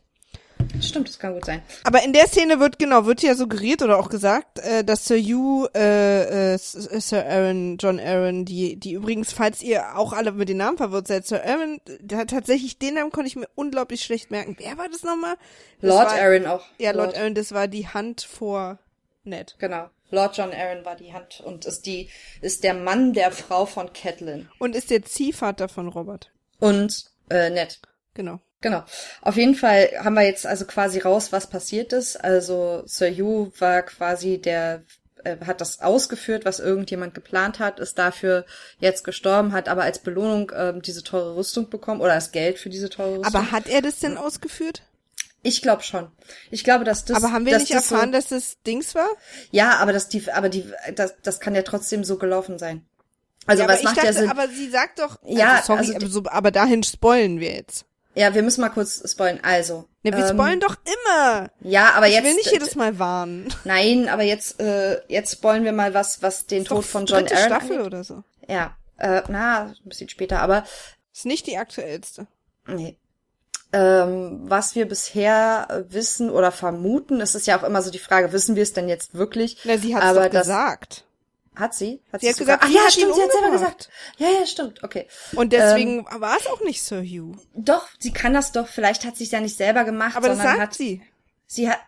Stimmt, das kann gut sein. Aber in der Szene wird genau, wird ja suggeriert oder auch gesagt, äh, dass Sir Hugh, äh, äh, Sir Aaron, John Aaron, die, die übrigens, falls ihr auch alle mit den Namen verwirrt seid, Sir Aaron, der, tatsächlich den Namen konnte ich mir unglaublich schlecht merken. Wer war das nochmal? Das Lord war, Aaron auch. Ja, Lord, Lord Aaron, das war die Hand vor Ned. Genau. Lord John Aaron war die Hand und ist die, ist der Mann der Frau von Catelyn. Und ist der Ziehvater von Robert. Und, äh, Ned. Genau. Genau. Auf jeden Fall haben wir jetzt also quasi raus, was passiert ist. Also Sir Hugh war quasi der äh, hat das ausgeführt, was irgendjemand geplant hat, ist dafür jetzt gestorben, hat aber als Belohnung ähm, diese teure Rüstung bekommen oder das Geld für diese teure Rüstung. Aber hat er das denn ausgeführt? Ich glaube schon. Ich glaube, dass das. Aber haben wir nicht das erfahren, so, dass das Dings war? Ja, aber das die, aber die, das, das kann ja trotzdem so gelaufen sein. Also ja, was macht dachte, ja Sinn? Aber sie sagt doch. Ja, also, sorry, also, aber, so, aber dahin spoilen wir jetzt. Ja, wir müssen mal kurz spoilen. Also. Ne, wir ähm, spoilen doch immer. Ja, aber ich jetzt. Ich will nicht jedes Mal warnen. Nein, aber jetzt, äh, jetzt spoilen wir mal was, was den Tod von John Aaron. Staffel angeht. oder so. Ja, äh, na, ein bisschen später, aber. Ist nicht die aktuellste. Nee. Ähm, was wir bisher wissen oder vermuten, es ist ja auch immer so die Frage, wissen wir es denn jetzt wirklich? Na, sie hat es doch gesagt. Hat sie? Hat sie, sie hat gesagt, ach ja, stimmt, sie hat selber gesagt. Ja, ja, stimmt, okay. Und deswegen ähm, war es auch nicht Sir Hugh. Doch, sie kann das doch, vielleicht hat sie es ja nicht selber gemacht, aber sondern das sagt hat sie. Sie hat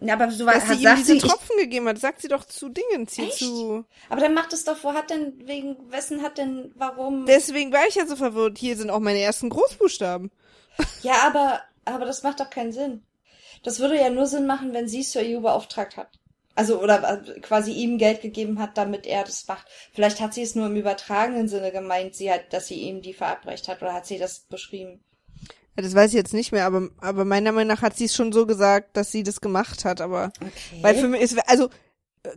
ja, aber so Dass hat, sie ihm diese sie, Tropfen ich, gegeben hat, sagt sie doch zu Dingen, hier echt? zu. Aber dann macht es doch, wo hat denn, wegen, wessen hat denn, warum? Deswegen war ich ja so verwirrt. Hier sind auch meine ersten Großbuchstaben. Ja, aber, aber das macht doch keinen Sinn. Das würde ja nur Sinn machen, wenn sie Sir Hugh beauftragt hat. Also, oder äh, quasi ihm Geld gegeben hat, damit er das macht. Vielleicht hat sie es nur im übertragenen Sinne gemeint, sie hat, dass sie ihm die verabreicht hat, oder hat sie das beschrieben? Ja, das weiß ich jetzt nicht mehr, aber, aber meiner Meinung nach hat sie es schon so gesagt, dass sie das gemacht hat, aber, okay. weil für mich ist, also,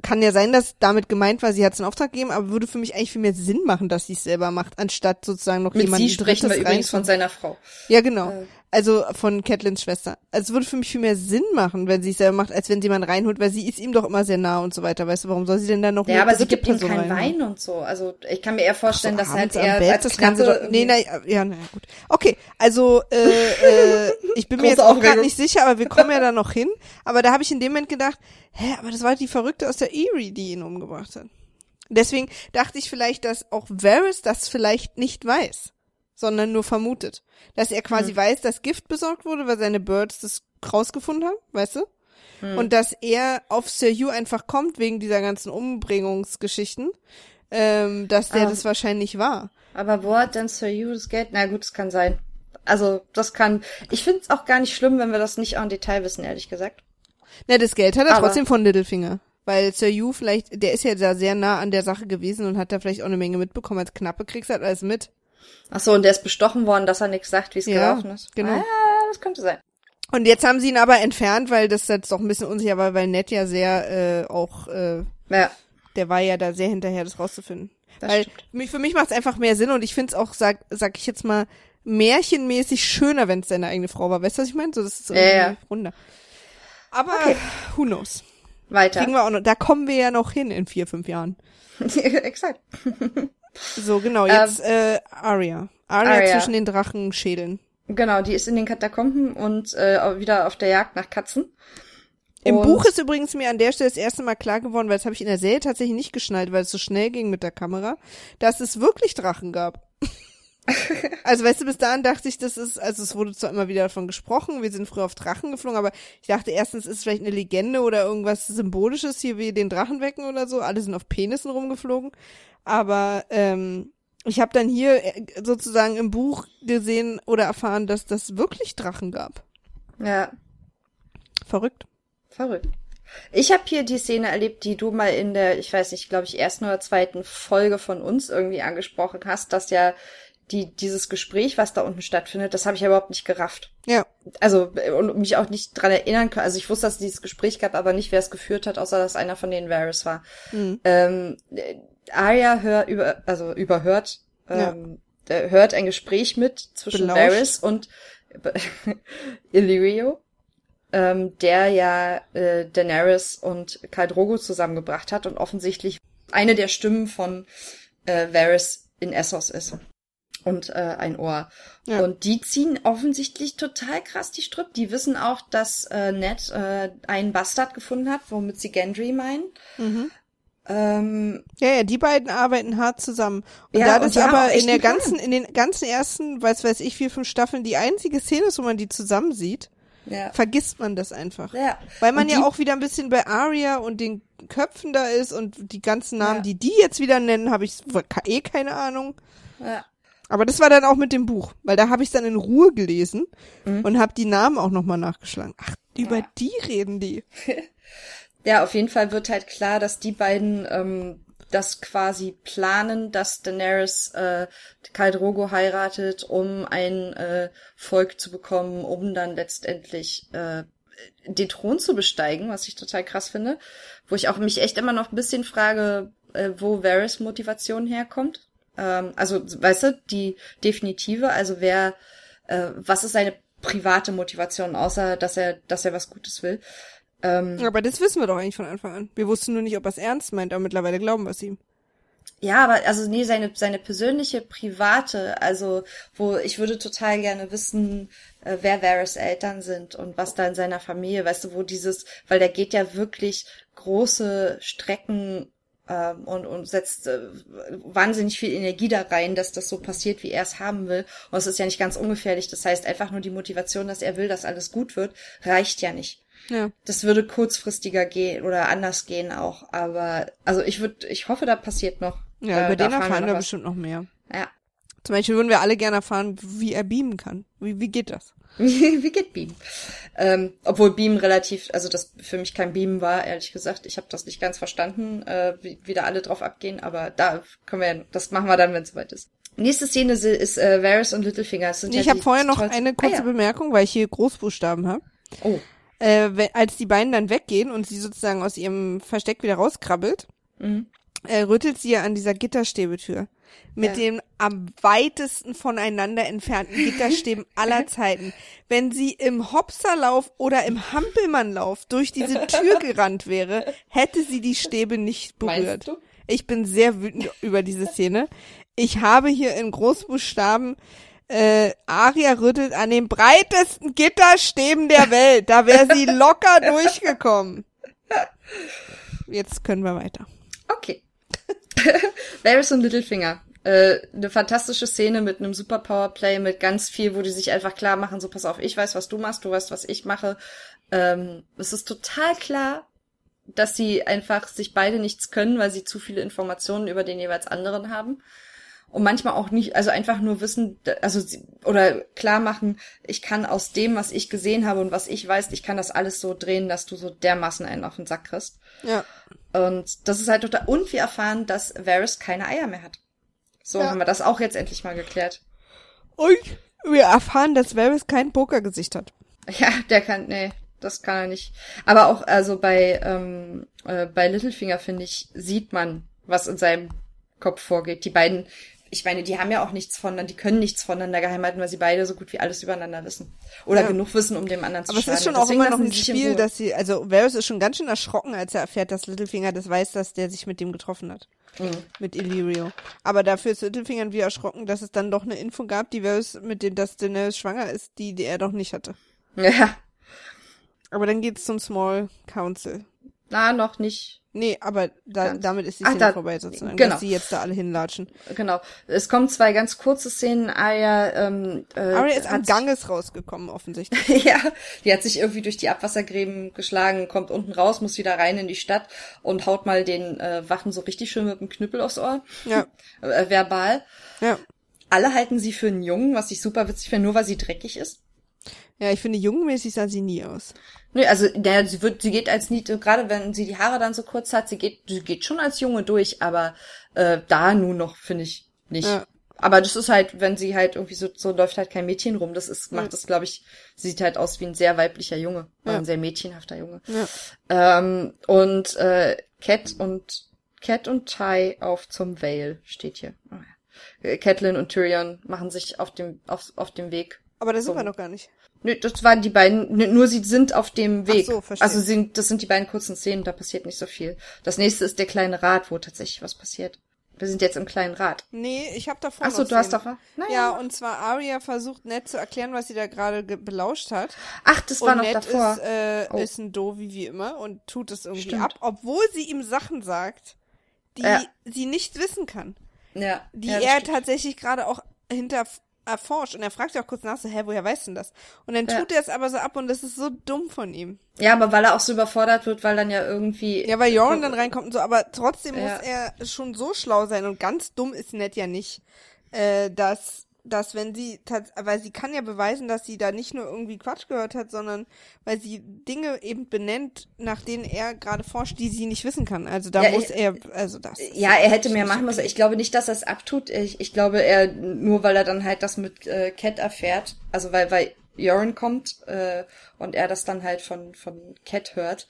kann ja sein, dass damit gemeint war, sie hat es in Auftrag gegeben, aber würde für mich eigentlich viel mehr Sinn machen, dass sie es selber macht, anstatt sozusagen noch Mit jemanden sie sprechen wir übrigens von seiner Frau. Ja, genau. Äh. Also von Catlins Schwester. Also es würde für mich viel mehr Sinn machen, wenn sie es selber macht, als wenn sie jemanden reinholt, weil sie ist ihm doch immer sehr nah und so weiter. Weißt du, warum soll sie denn dann noch Ja, aber sie gibt ihm keinen Wein und so. Also ich kann mir eher vorstellen, so, dass halt er Bett, als das Ganze doch, Nee, na, ja, na gut. Okay, also äh, äh, ich bin mir jetzt auch gerade nicht sicher, aber wir kommen ja da noch hin. Aber da habe ich in dem Moment gedacht, hä, aber das war die Verrückte aus der Erie, die ihn umgebracht hat. Deswegen dachte ich vielleicht, dass auch Varys das vielleicht nicht weiß sondern nur vermutet. Dass er quasi hm. weiß, dass Gift besorgt wurde, weil seine Birds das rausgefunden haben, weißt du? Hm. Und dass er auf Sir Hugh einfach kommt wegen dieser ganzen Umbringungsgeschichten, ähm, dass der ah. das wahrscheinlich war. Aber wo hat denn Sir Hugh das Geld? Na gut, das kann sein. Also, das kann. Ich finde es auch gar nicht schlimm, wenn wir das nicht en Detail wissen, ehrlich gesagt. Na, das Geld hat er Aber trotzdem von Littlefinger. Weil Sir Hugh vielleicht, der ist ja da sehr nah an der Sache gewesen und hat da vielleicht auch eine Menge mitbekommen. Als Knappe kriegst du halt alles mit. Ach so, und der ist bestochen worden, dass er nichts sagt, wie es ja, gelaufen ist. Genau. Ah, das könnte sein. Und jetzt haben sie ihn aber entfernt, weil das jetzt doch ein bisschen unsicher war, weil Ned ja sehr äh, auch äh, ja. der war ja da sehr hinterher, das rauszufinden. Das weil stimmt. für mich macht es einfach mehr Sinn und ich finde es auch, sag, sag ich jetzt mal, märchenmäßig schöner, wenn es seine eigene Frau war. Weißt du, was ich meine? So, das ist irgendwie ja, ja. runder. Aber okay. who knows? Weiter. Kriegen wir auch noch, da kommen wir ja noch hin in vier, fünf Jahren. Exakt. So, genau, jetzt ähm, äh, Aria. Arya, Arya zwischen den Drachenschädeln. Genau, die ist in den Katakomben und äh, wieder auf der Jagd nach Katzen. Im und Buch ist übrigens mir an der Stelle das erste Mal klar geworden, weil das habe ich in der Serie tatsächlich nicht geschnallt, weil es so schnell ging mit der Kamera, dass es wirklich Drachen gab. also weißt du, bis dahin dachte ich, das ist, also es wurde zwar immer wieder davon gesprochen, wir sind früher auf Drachen geflogen, aber ich dachte erstens, ist es vielleicht eine Legende oder irgendwas Symbolisches hier wie den Drachen wecken oder so. Alle sind auf Penissen rumgeflogen. Aber ähm, ich habe dann hier äh, sozusagen im Buch gesehen oder erfahren, dass das wirklich Drachen gab. Ja. Verrückt. Verrückt. Ich habe hier die Szene erlebt, die du mal in der, ich weiß nicht, glaube ich, ersten oder zweiten Folge von uns irgendwie angesprochen hast, dass ja die, dieses Gespräch, was da unten stattfindet, das habe ich ja überhaupt nicht gerafft. Ja. Also, und mich auch nicht dran erinnern können. Also ich wusste, dass es dieses Gespräch gab, aber nicht, wer es geführt hat, außer dass einer von denen Varys war. Mhm. Ähm, Arya hört über, also überhört, ähm, ja. hört ein Gespräch mit zwischen Belauscht. Varys und Illyrio. ähm, der ja äh, Daenerys und Khal Drogo zusammengebracht hat und offensichtlich eine der Stimmen von äh, Varys in Essos ist und äh, ein Ohr. Ja. Und die ziehen offensichtlich total krass die Stripp. Die wissen auch, dass äh, Ned äh, einen Bastard gefunden hat, womit sie Gendry meinen. Mhm. Ähm, ja, ja, die beiden arbeiten hart zusammen. Und ja, da das aber in der ganzen, in den ganzen ersten, weiß weiß ich, vier, fünf Staffeln die einzige Szene ist, wo man die zusammen sieht, ja. vergisst man das einfach. Ja. Weil man und ja auch wieder ein bisschen bei Aria und den Köpfen da ist und die ganzen Namen, ja. die die jetzt wieder nennen, habe ich eh keine Ahnung. Ja. Aber das war dann auch mit dem Buch, weil da habe ich dann in Ruhe gelesen mhm. und habe die Namen auch nochmal nachgeschlagen. Ach, über ja. die reden die. ja, auf jeden Fall wird halt klar, dass die beiden ähm, das quasi planen, dass Daenerys äh, Khal Drogo heiratet, um ein äh, Volk zu bekommen, um dann letztendlich äh, den Thron zu besteigen, was ich total krass finde. Wo ich auch mich echt immer noch ein bisschen frage, äh, wo Varys Motivation herkommt. Ähm, also, weißt du, die definitive, also wer, äh, was ist seine private Motivation, außer dass er, dass er was Gutes will. Ähm, aber das wissen wir doch eigentlich von Anfang an. Wir wussten nur nicht, ob er es ernst meint, aber mittlerweile glauben wir es ihm. Ja, aber also nee, seine seine persönliche private, also wo ich würde total gerne wissen, äh, wer Varys Eltern sind und was da in seiner Familie, weißt du, wo dieses, weil der geht ja wirklich große Strecken ähm, und, und setzt äh, wahnsinnig viel Energie da rein, dass das so passiert, wie er es haben will. Und es ist ja nicht ganz ungefährlich. Das heißt, einfach nur die Motivation, dass er will, dass alles gut wird, reicht ja nicht. Ja. Das würde kurzfristiger gehen oder anders gehen auch. Aber also ich würde, ich hoffe, da passiert noch. Ja, äh, über den erfahren wir, wir bestimmt noch mehr. Ja. Zum Beispiel würden wir alle gerne erfahren, wie er beamen kann. Wie, wie geht das? wie geht Beam? Ähm, obwohl Beam relativ, also das für mich kein Beam war, ehrlich gesagt. Ich habe das nicht ganz verstanden, äh, wie, wie da alle drauf abgehen, aber da können wir, das machen wir dann, wenn es soweit ist. Nächste Szene ist äh, Varys und Littlefinger. Das sind ich ja habe vorher noch eine kurze ah, ja. Bemerkung, weil ich hier Großbuchstaben habe. Oh. Äh, als die beiden dann weggehen und sie sozusagen aus ihrem Versteck wieder rauskrabbelt, mhm. Äh, rüttelt sie ja an dieser Gitterstäbetür mit ja. den am weitesten voneinander entfernten Gitterstäben aller Zeiten. Wenn sie im Hopserlauf oder im Hampelmannlauf durch diese Tür gerannt wäre, hätte sie die Stäbe nicht berührt. Ich bin sehr wütend über diese Szene. Ich habe hier in Großbuchstaben äh, Aria rüttelt an den breitesten Gitterstäben der Welt. Da wäre sie locker durchgekommen. Jetzt können wir weiter. Okay. Varys und Littlefinger. Äh, eine fantastische Szene mit einem super Powerplay, mit ganz viel, wo die sich einfach klar machen, so pass auf, ich weiß, was du machst, du weißt, was ich mache. Ähm, es ist total klar, dass sie einfach sich beide nichts können, weil sie zu viele Informationen über den jeweils anderen haben. Und manchmal auch nicht, also einfach nur wissen, also oder klar machen, ich kann aus dem, was ich gesehen habe und was ich weiß, ich kann das alles so drehen, dass du so dermaßen einen auf den Sack kriegst. Ja. Und das ist halt total, und wir erfahren, dass Varys keine Eier mehr hat. So ja. haben wir das auch jetzt endlich mal geklärt. Und wir erfahren, dass Varys kein Pokergesicht hat. Ja, der kann, nee, das kann er nicht. Aber auch, also bei, ähm, äh, bei Littlefinger, finde ich, sieht man, was in seinem Kopf vorgeht. Die beiden, ich meine, die haben ja auch nichts voneinander, die können nichts voneinander geheim halten, weil sie beide so gut wie alles übereinander wissen. Oder ja. genug wissen, um dem anderen zu Aber schaden. Aber es ist schon auch immer noch ein Spiel, dass sie, also Varys ist schon ganz schön erschrocken, als er erfährt, dass Littlefinger das weiß, dass der sich mit dem getroffen hat. Mhm. Mit Illyrio. Aber dafür ist Littlefinger wie erschrocken, dass es dann doch eine Info gab, die Varys, mit dem dass Daenerys schwanger ist, die, die er doch nicht hatte. Ja. Aber dann geht's zum Small Council. Na, noch nicht. Nee, aber da, damit ist die Szene da, vorbei sozusagen, genau. dass sie jetzt da alle hinlatschen. Genau. Es kommen zwei ganz kurze Szenen. Arya, ähm, äh, Arya ist am Ganges rausgekommen, offensichtlich. ja, die hat sich irgendwie durch die Abwassergräben geschlagen, kommt unten raus, muss wieder rein in die Stadt und haut mal den äh, Wachen so richtig schön mit dem Knüppel aufs Ohr. Ja. äh, verbal. Ja. Alle halten sie für einen Jungen, was ich super witzig finde, nur weil sie dreckig ist. Ja, ich finde, jungmäßig sah sie nie aus. Nee, also naja, sie wird, sie geht als Niete, gerade wenn sie die Haare dann so kurz hat, sie geht, sie geht schon als Junge durch, aber äh, da nun noch finde ich nicht. Ja. Aber das ist halt, wenn sie halt irgendwie so, so läuft halt kein Mädchen rum. Das ist, macht das, glaube ich, sieht halt aus wie ein sehr weiblicher Junge, ja. ein sehr mädchenhafter Junge. Ja. Ähm, und äh, Cat und Cat und Ty auf zum Vale steht hier. Oh, ja. Catelyn und Tyrion machen sich auf dem auf, auf dem Weg. Aber da sind wir noch gar nicht. Nö, das waren die beiden, nur sie sind auf dem Weg. Ach so, verstehe. also sind, das sind die beiden kurzen Szenen, da passiert nicht so viel. Das nächste ist der kleine Rat, wo tatsächlich was passiert. Wir sind jetzt im kleinen Rat. Nee, ich habe davor Ach so, noch du hast Szenen. doch was? Naja. Ja, und zwar Arya versucht nett zu erklären, was sie da gerade ge- belauscht hat. Ach, das war und noch Ned davor. ist, äh, Oh. ist ein Dovi wie immer und tut es irgendwie Stimmt. ab, obwohl sie ihm Sachen sagt, die Ja. sie nicht wissen kann. ja. Die ja, er stimmt. tatsächlich gerade auch hinter erforscht. Und er fragt ja auch kurz nach, so, hä, woher weißt du denn das? Und dann Ja. tut er es aber so ab und das ist so dumm von ihm. Ja, aber weil er auch so überfordert wird, weil dann ja irgendwie. Ja, weil Joran dann reinkommt und so, aber trotzdem Ja. muss er schon so schlau sein und ganz dumm ist Ned ja nicht, äh, dass, dass wenn sie, weil sie kann ja beweisen, dass sie da nicht nur irgendwie Quatsch gehört hat, sondern weil sie Dinge eben benennt, nach denen er gerade forscht, die sie nicht wissen kann. Also da Ja, muss ich- er, also das. Ja, er hätte mehr machen müssen. Ich glaube nicht, dass er es abtut. Ich, ich glaube, er, nur weil er dann halt das mit äh, Cat erfährt, also weil, weil Joran kommt äh, und er das dann halt von, von Cat hört,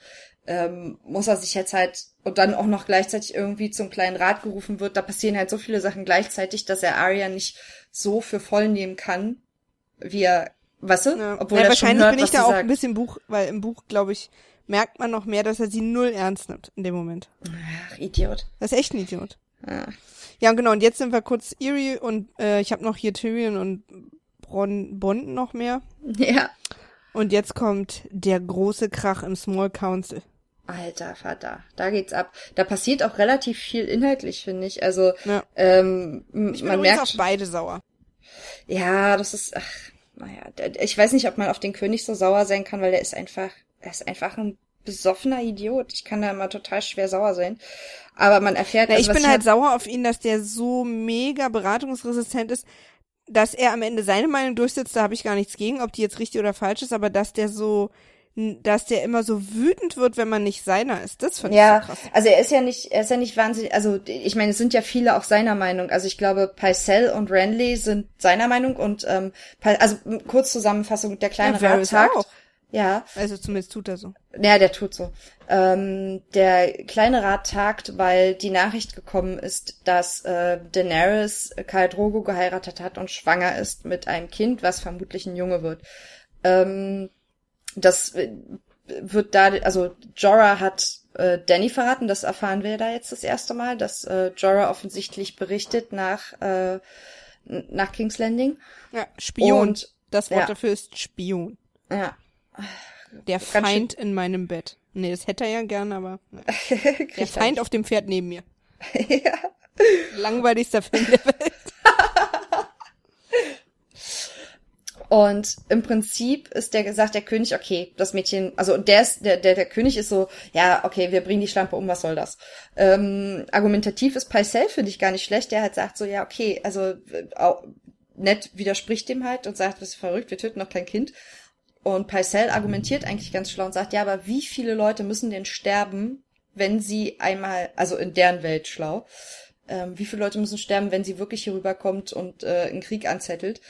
ähm, muss er sich jetzt halt und dann auch noch gleichzeitig irgendwie zum kleinen Rat gerufen wird. Da passieren halt so viele Sachen gleichzeitig, dass er Arya nicht so für voll nehmen kann, wie er, weißt du? Ja. Obwohl ja, er wahrscheinlich hört, bin ich da auch sagt. ein bisschen Buch, weil im Buch, glaube ich, merkt man noch mehr, dass er sie null ernst nimmt in dem Moment. Ach, Idiot. Das ist echt ein Idiot. Ja. Ja, genau, und jetzt sind wir kurz Erie und äh, ich habe noch hier Tyrion und Bron Bond noch mehr. ja. Und jetzt kommt der große Krach im Small Council. Alter Vater, da geht's ab. Da passiert auch relativ viel inhaltlich, finde ich. Also Ja. ähm, Ich bin man merkt, auf beide sauer. ja, das ist, ach, naja, ich weiß nicht, ob man auf den König so sauer sein kann, weil der ist einfach, er ist einfach ein besoffener Idiot. Ich kann da immer total schwer sauer sein. Aber man erfährt, Na, also ich bin halt sauer auf ihn, dass der so mega beratungsresistent ist, dass er am Ende seine Meinung durchsetzt, da habe ich gar nichts gegen, ob die jetzt richtig oder falsch ist, aber dass der so, dass der immer so wütend wird, wenn man nicht seiner ist, das finde ich Ja, so krass. also er ist ja nicht, er ist ja nicht wahnsinnig, also ich meine, es sind ja viele auch seiner Meinung. Also ich glaube, Pycelle und Renly sind seiner Meinung und ähm, also kurz Zusammenfassung, der kleine Ja, Rat auch. Ja, Also zumindest tut er so. Ja, der tut so. Ähm, der kleine Rat tagt, weil die Nachricht gekommen ist, dass äh, Daenerys Khal Drogo geheiratet hat und schwanger ist mit einem Kind, was vermutlich ein Junge wird. Ähm, das äh, wird da, also Jorah hat äh, Danny verraten, das erfahren wir da jetzt das erste Mal, dass äh, Jorah offensichtlich berichtet nach äh, nach King's Landing. Ja, Spion. Und- das Wort ja. dafür ist Spion. Ja. Der schön- Feind in meinem Bett. Nee, das hätte er ja gern, aber der er Feind auf dem Pferd neben mir. ja. Langweiligster Film der Welt. Und im Prinzip ist der gesagt, der König, okay, das Mädchen, also der ist, der, der, der König ist so, ja, okay, wir bringen die Schlampe um, was soll das? Ähm, argumentativ ist Pycelle, finde ich gar nicht schlecht, der halt sagt so, ja, okay, also äh, auch, Ned widerspricht dem halt und sagt, das ist verrückt, wir töten noch kein Kind. Und Pycelle argumentiert eigentlich ganz schlau und sagt, ja, aber wie viele Leute müssen denn sterben, wenn sie einmal, also in deren Welt schlau, ähm, wie viele Leute müssen sterben, wenn sie wirklich hier rüberkommt und äh, einen Krieg anzettelt?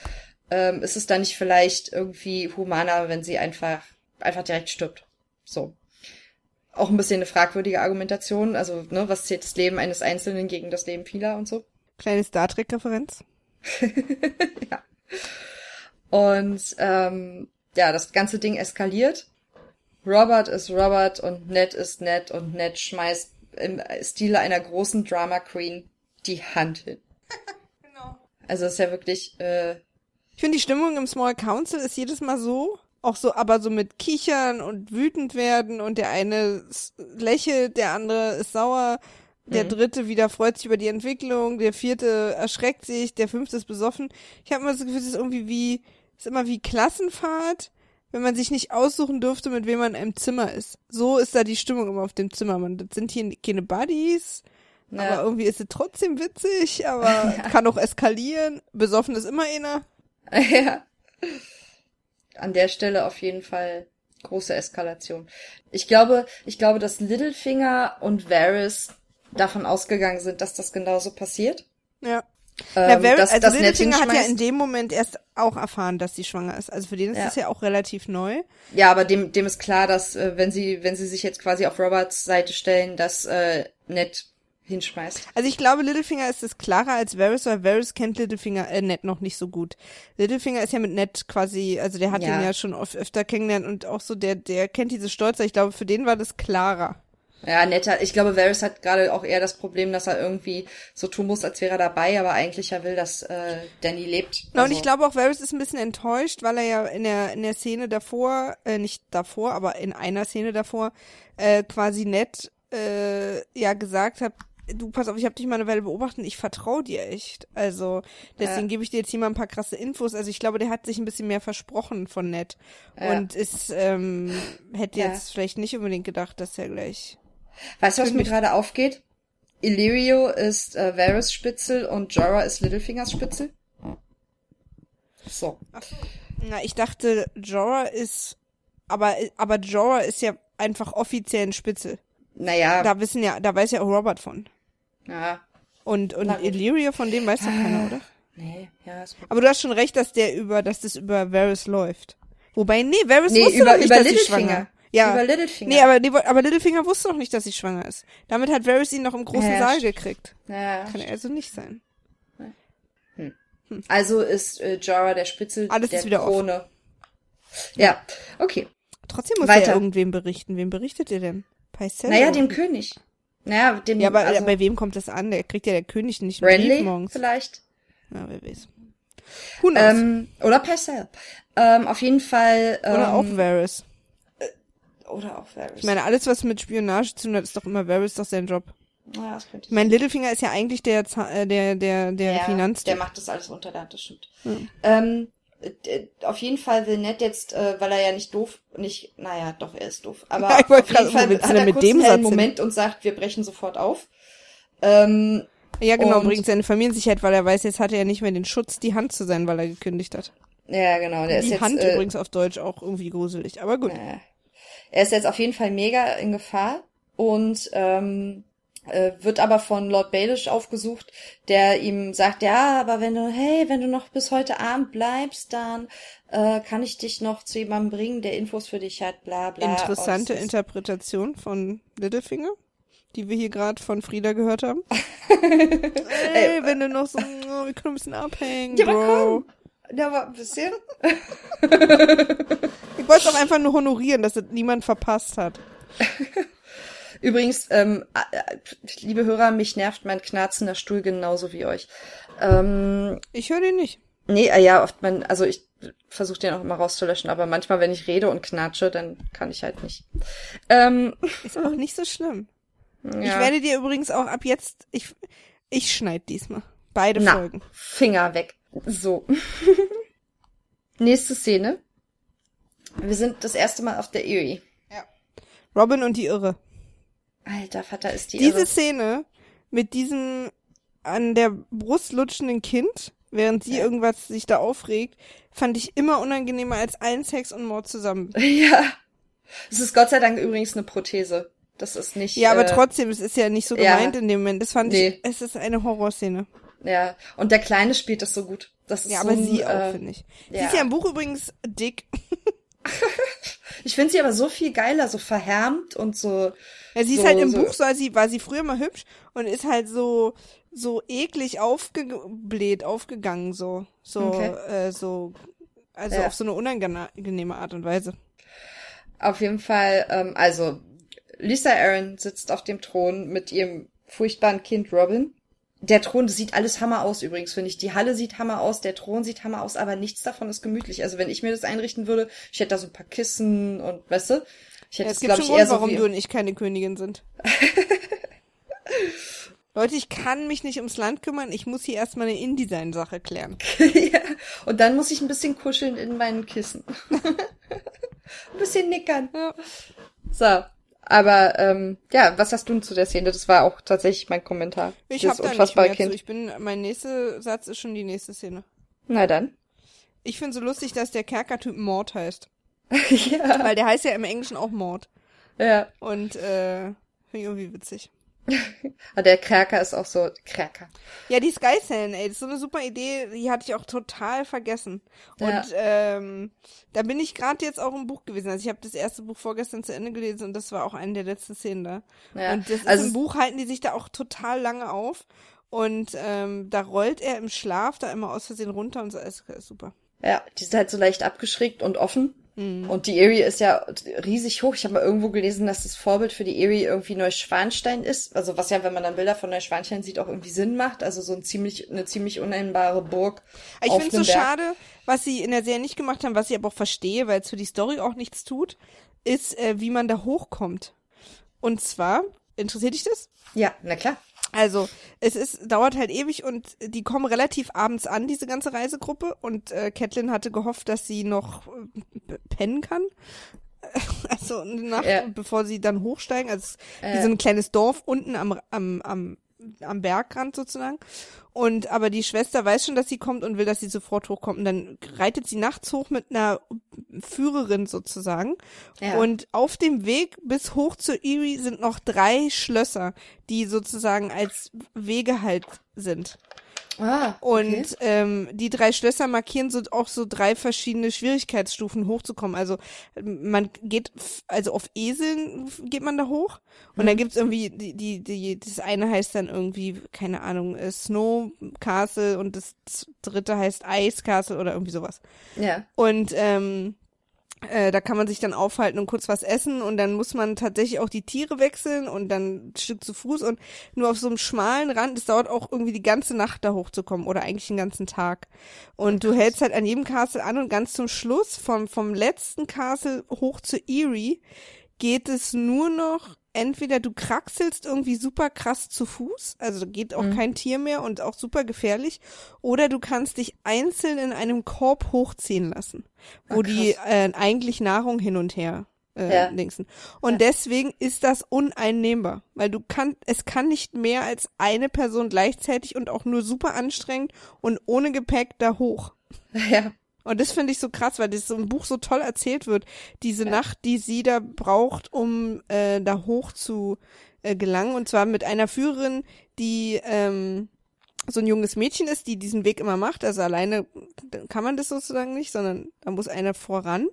Ähm, ist es dann nicht vielleicht irgendwie humaner, wenn sie einfach, einfach direkt stirbt. So. Auch ein bisschen eine fragwürdige Argumentation. Also, ne, was zählt das Leben eines Einzelnen gegen das Leben vieler und so. Kleine Star Trek-Referenz. Und ähm, ja, das ganze Ding eskaliert. Robert ist Robert und Ned ist Ned und Ned schmeißt im Stile einer großen Drama Queen die Hand hin. Genau. Also es ist ja wirklich, äh, Ich finde, die Stimmung im Small Council ist jedes Mal so, auch so, aber so mit Kichern und wütend werden und der eine lächelt, der andere ist sauer, der Mhm. dritte wieder freut sich über die Entwicklung, der vierte erschreckt sich, der fünfte ist besoffen. Ich habe immer das Gefühl, es ist irgendwie wie, es ist immer wie Klassenfahrt, wenn man sich nicht aussuchen dürfte, mit wem man im Zimmer ist. So ist da die Stimmung immer auf dem Zimmer. Man, das sind hier keine Buddies, Ja. aber irgendwie ist es trotzdem witzig, aber kann auch eskalieren. Besoffen ist immer einer. Ja. An der Stelle auf jeden Fall große Eskalation. Ich glaube, ich glaube, dass Littlefinger und Varys davon ausgegangen sind, dass das genauso passiert. Ja. Ähm, ja, Varys, dass, also dass Littlefinger hat ja in dem Moment erst auch erfahren, dass sie schwanger ist. Also für den ist Ja. das ja auch relativ neu. Ja, aber dem, dem ist klar, dass äh, wenn sie, wenn sie sich jetzt quasi auf Roberts Seite stellen, dass äh, Ned hinschmeißt. Also ich glaube, Littlefinger ist es klarer als Varys, weil Varys kennt Littlefinger äh, Ned noch nicht so gut. Littlefinger ist ja mit Ned quasi, also der hat Ja. ihn ja schon oft, öfter kennengelernt und auch so, der, der kennt diese Stolze. Ich glaube, für den war das klarer. Ja, netter. Ich glaube, Varys hat gerade auch eher das Problem, dass er irgendwie so tun muss, als wäre er dabei, aber eigentlich ja will, dass äh, Danny lebt. Na, und Also, ich glaube auch, Varys ist ein bisschen enttäuscht, weil er ja in der, in der Szene davor, äh, nicht davor, aber in einer Szene davor, äh, quasi nett, äh, ja gesagt hat, du, pass auf, ich habe dich mal eine Weile beobachtet, ich vertraue dir echt. Also, deswegen Ja. gebe ich dir jetzt hier mal ein paar krasse Infos. Also ich glaube, der hat sich ein bisschen mehr versprochen von Ned. Ja. Und ist, ähm, hätte Ja. jetzt vielleicht nicht unbedingt gedacht, dass er gleich. Weißt du, was mir gerade aufgeht? Illyrio ist äh, Varys Spitzel und Jorah ist Littlefingers Spitzel. So. Na, ich dachte, Jorah ist, aber, aber Jorah ist ja einfach offiziell ein Spitzel. Naja, Da wissen ja, da weiß ja auch Robert von. Ja. Und, und. Illyrio, von dem weiß doch keiner, oder? Nee, ja, ist gut. Aber du hast schon recht, dass der über, dass das über Varys läuft. Wobei, nee, Varys Nee, wusste über, doch nicht, über dass sie Littlefinger. schwanger Ja. Über Littlefinger. Nee, aber, aber Littlefinger wusste doch nicht, dass sie schwanger ist. Damit hat Varys ihn noch im großen Ja, Saal gekriegt. ja. Kann er also nicht sein. Also ist äh, Jorah der Spitzel Alles der ist wieder Krone. Ja, okay. Trotzdem muss Weiter. er irgendwem berichten. Wem berichtet ihr denn? Pycelle? Naja, dem König. Naja, dem Ja, aber also, bei wem kommt das an? Der kriegt ja der König nicht Renly morgens. vielleicht. Ja, wer weiß. Who knows? Ähm, oder Pycelle. Ähm, auf jeden Fall. Ähm, Oder auch Varys. Oder auch Varys. Ich meine, alles, was mit Spionage zu tun hat, ist doch immer Varys doch sein Job. ja, das könnte Ich meine, Littlefinger ist ja eigentlich der, äh, der, der, der ja, Finanztyp. Der macht das alles unter der Hand, das stimmt. Ähm, äh, auf jeden Fall will Ned jetzt, äh, weil er ja nicht doof, nicht, naja, doch, er ist doof. Aber Ja, auf jeden Fall hat er mit kurz dem einen Satz hin? Moment und sagt, wir brechen sofort auf. Ähm, Ja, genau, bringt seine Familiensicherheit, weil er weiß, jetzt hat er ja nicht mehr den Schutz, die Hand zu sein, weil er gekündigt hat. ja, genau, der ist die jetzt, Hand äh, übrigens auf Deutsch auch irgendwie gruselig, aber gut. äh, er ist jetzt auf jeden Fall mega in Gefahr und ähm, äh, wird aber von Lord Baelish aufgesucht, der ihm sagt, ja, aber wenn du, hey, wenn du noch bis heute Abend bleibst, dann äh, kann ich dich noch zu jemandem bringen, der Infos für dich hat, bla bla. Interessante ist- Interpretation von Littlefinger, die wir hier gerade von Frieda gehört haben. Ey, wenn du noch so, oh, wir können ein bisschen abhängen, Ja, Bro. komm. Ja, aber ein bisschen. Ich wollte es auch einfach nur honorieren, dass es niemand verpasst hat. Übrigens, ähm, äh, äh, liebe Hörer, mich nervt mein knarzender Stuhl genauso wie euch. Ähm, Ich höre den nicht. nee, äh, ja, oft man, also ich versuche den auch immer rauszulöschen, aber manchmal, wenn ich rede und knatsche, dann kann ich halt nicht. Ähm, Ist auch nicht so schlimm. ja. Ich werde dir übrigens auch ab jetzt, ich, ich schneide diesmal. Beide Na, Folgen. Finger weg. So. Nächste Szene. Wir sind das erste Mal auf der Erie. Robin und die Irre. Alter Vater ist die Diese irre. Szene mit diesem an der Brust lutschenden Kind, während sie Ja. irgendwas sich da aufregt, fand ich immer unangenehmer als allen Sex und Mord zusammen. Ja. Es ist Gott sei Dank übrigens eine Prothese. Das ist nicht. Ja, aber äh, trotzdem, es ist ja nicht so ja. gemeint in dem Moment. Das fand Nee. ich, es ist eine Horrorszene. Ja. Und der Kleine spielt das so gut. Das ist Ja, so aber ein, sie auch, äh, finde ich. Sie ja. ist ja im Buch übrigens dick. Ich finde sie aber so viel geiler, so verhärmt und so. Ja, sie ist So- halt im so- Buch, so, war sie, war sie früher mal hübsch und ist halt so, so eklig aufgebläht, aufgegangen, so, so, Okay. äh, so, also Ja. auf so eine unangenehme Art und Weise. Auf jeden Fall, ähm, also Lisa Aaron sitzt auf dem Thron mit ihrem furchtbaren Kind Robin. Der Thron, das sieht alles Hammer aus übrigens, finde ich. Die Halle sieht Hammer aus, der Thron sieht Hammer aus, aber nichts davon ist gemütlich. Also wenn ich mir das einrichten würde, ich hätte da so ein paar Kissen und, weißt du, ich hätte Ja, es gibt schon Grund, warum so du wie... und ich keine Königin sind. Leute, ich kann mich nicht ums Land kümmern, ich muss hier erstmal eine InDesign-Sache klären. ja. Und dann muss ich ein bisschen kuscheln in meinen Kissen. ein bisschen nickern. Ja. So. Aber ähm, ja, was hast du denn zu der Szene? Das war auch tatsächlich mein Kommentar. Ich das hab da nicht mehr Kind. zu. Ich bin, mein nächster Satz ist schon die nächste Szene. Na dann. Ich finde so lustig, dass der Kerkertyp Mord heißt. ja. Weil der heißt ja im Englischen auch Mord. Ja. Und, äh, irgendwie witzig. Aber der Cracker ist auch so, Cracker. Ja, die Sky Scan, ey, das ist so eine super Idee, die hatte ich auch total vergessen. Und Ja. ähm, da bin ich gerade jetzt auch im Buch gewesen. Also ich habe das erste Buch vorgestern zu Ende gelesen und das war auch eine der letzten Szenen da. Ja. Und das ist Also im Buch halten die sich da auch total lange auf. Und ähm, da rollt er im Schlaf da immer aus Versehen runter und so. Ist, ist super. Ja, die ist halt so leicht abgeschrägt und offen. Mhm. Und die Erie ist ja riesig hoch. Ich habe mal irgendwo gelesen, dass das Vorbild für die Erie irgendwie Neuschwanstein ist. Also was ja, wenn man dann Bilder von Neuschwanstein sieht, auch irgendwie Sinn macht. Also so ein ziemlich, eine ziemlich unnennbare Burg. Ich finde es so Berg. schade, was sie in der Serie nicht gemacht haben, was ich aber auch verstehe, weil es für die Story auch nichts tut, ist, äh, wie man da hochkommt. Und zwar, interessiert dich das? Ja, na klar. Also, es ist, dauert halt ewig und die kommen relativ abends an, diese ganze Reisegruppe. Und äh, Catelyn hatte gehofft, dass sie noch äh, pennen kann. Also eine Nacht, Ja. bevor sie dann hochsteigen. Also ist wie Äh. so ein kleines Dorf unten am, am, am, am Bergrand sozusagen. Und aber die Schwester weiß schon, dass sie kommt und will, dass sie sofort hochkommt. Und dann reitet sie nachts hoch mit einer Führerin sozusagen. Ja. Und auf dem Weg bis hoch zur Erie sind noch drei Schlösser, die sozusagen als Wege halt sind. Ah, Und okay. ähm, die drei Schlösser markieren so auch so drei verschiedene Schwierigkeitsstufen hochzukommen. Also man geht, also auf Eseln geht man da hoch und Mhm. dann gibt's irgendwie die, die, die, das eine heißt dann irgendwie, keine Ahnung, äh, Snow Castle und das dritte heißt Ice Castle oder irgendwie sowas. Ja. Und ähm, äh, da kann man sich dann aufhalten und kurz was essen und dann muss man tatsächlich auch die Tiere wechseln und dann ein Stück zu Fuß und nur auf so einem schmalen Rand, es dauert auch irgendwie die ganze Nacht da hochzukommen oder eigentlich den ganzen Tag. Und du hältst halt an jedem Castle an und ganz zum Schluss vom, vom letzten Castle hoch zu Erie geht es nur noch entweder du kraxelst irgendwie super krass zu Fuß, also geht auch kein Tier mehr und auch super gefährlich, oder du kannst dich einzeln in einem Korb hochziehen lassen, wo Ah, die äh, eigentlich Nahrung hin und her äh, Ja. Und deswegen ist das uneinnehmbar, weil du kannst, es kann nicht mehr als eine Person gleichzeitig und auch nur super anstrengend und ohne Gepäck da hoch. Ja. Und das finde ich so krass, weil das so im Buch so toll erzählt wird. Diese Nacht, die sie da braucht, um äh, da hoch zu äh, gelangen. Und zwar mit einer Führerin, die ähm, so ein junges Mädchen ist, die diesen Weg immer macht. Also alleine kann man das sozusagen nicht, sondern da muss einer voran.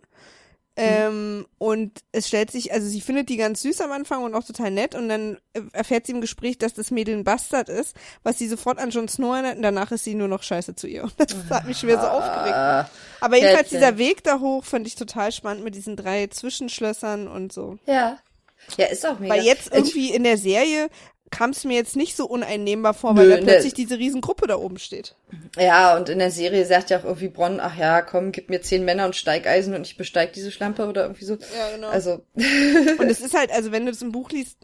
Ähm, und es stellt sich, also sie findet die ganz süß am Anfang und auch total nett und dann äh, erfährt sie im Gespräch, dass das Mädel ein Bastard ist, was sie sofort an Jon Snow erinnert und danach ist sie nur noch scheiße zu ihr. Und das hat mich schwer so aufgeregt. Ah, Aber jedenfalls dieser Weg da hoch fand ich total spannend mit diesen drei Zwischenschlössern und so. ja. Ja, ist auch mega. Weil jetzt irgendwie in der Serie kam es mir jetzt nicht so uneinnehmbar vor, weil Nö, da ne. plötzlich diese Riesengruppe da oben steht. Ja, und in der Serie sagt ja auch irgendwie Bronn, ach ja, komm, gib mir zehn Männer und Steigeisen und ich besteig diese Schlampe oder irgendwie so. Ja, genau. Also, Und es ist halt, also wenn du das im Buch liest,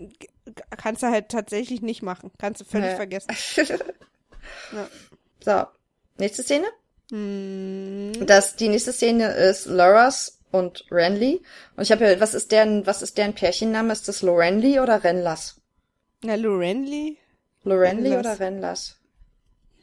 kannst du halt tatsächlich nicht machen. Kannst du völlig Ja. vergessen. so. Nächste Szene? Hm. Das, die nächste Szene ist Loras und Renly. Und ich habe ja, was ist deren, was ist deren Pärchenname? Ist das Lorenly oder Renlas? Na, Lorenly? Lorenly Renlas. oder Renlas?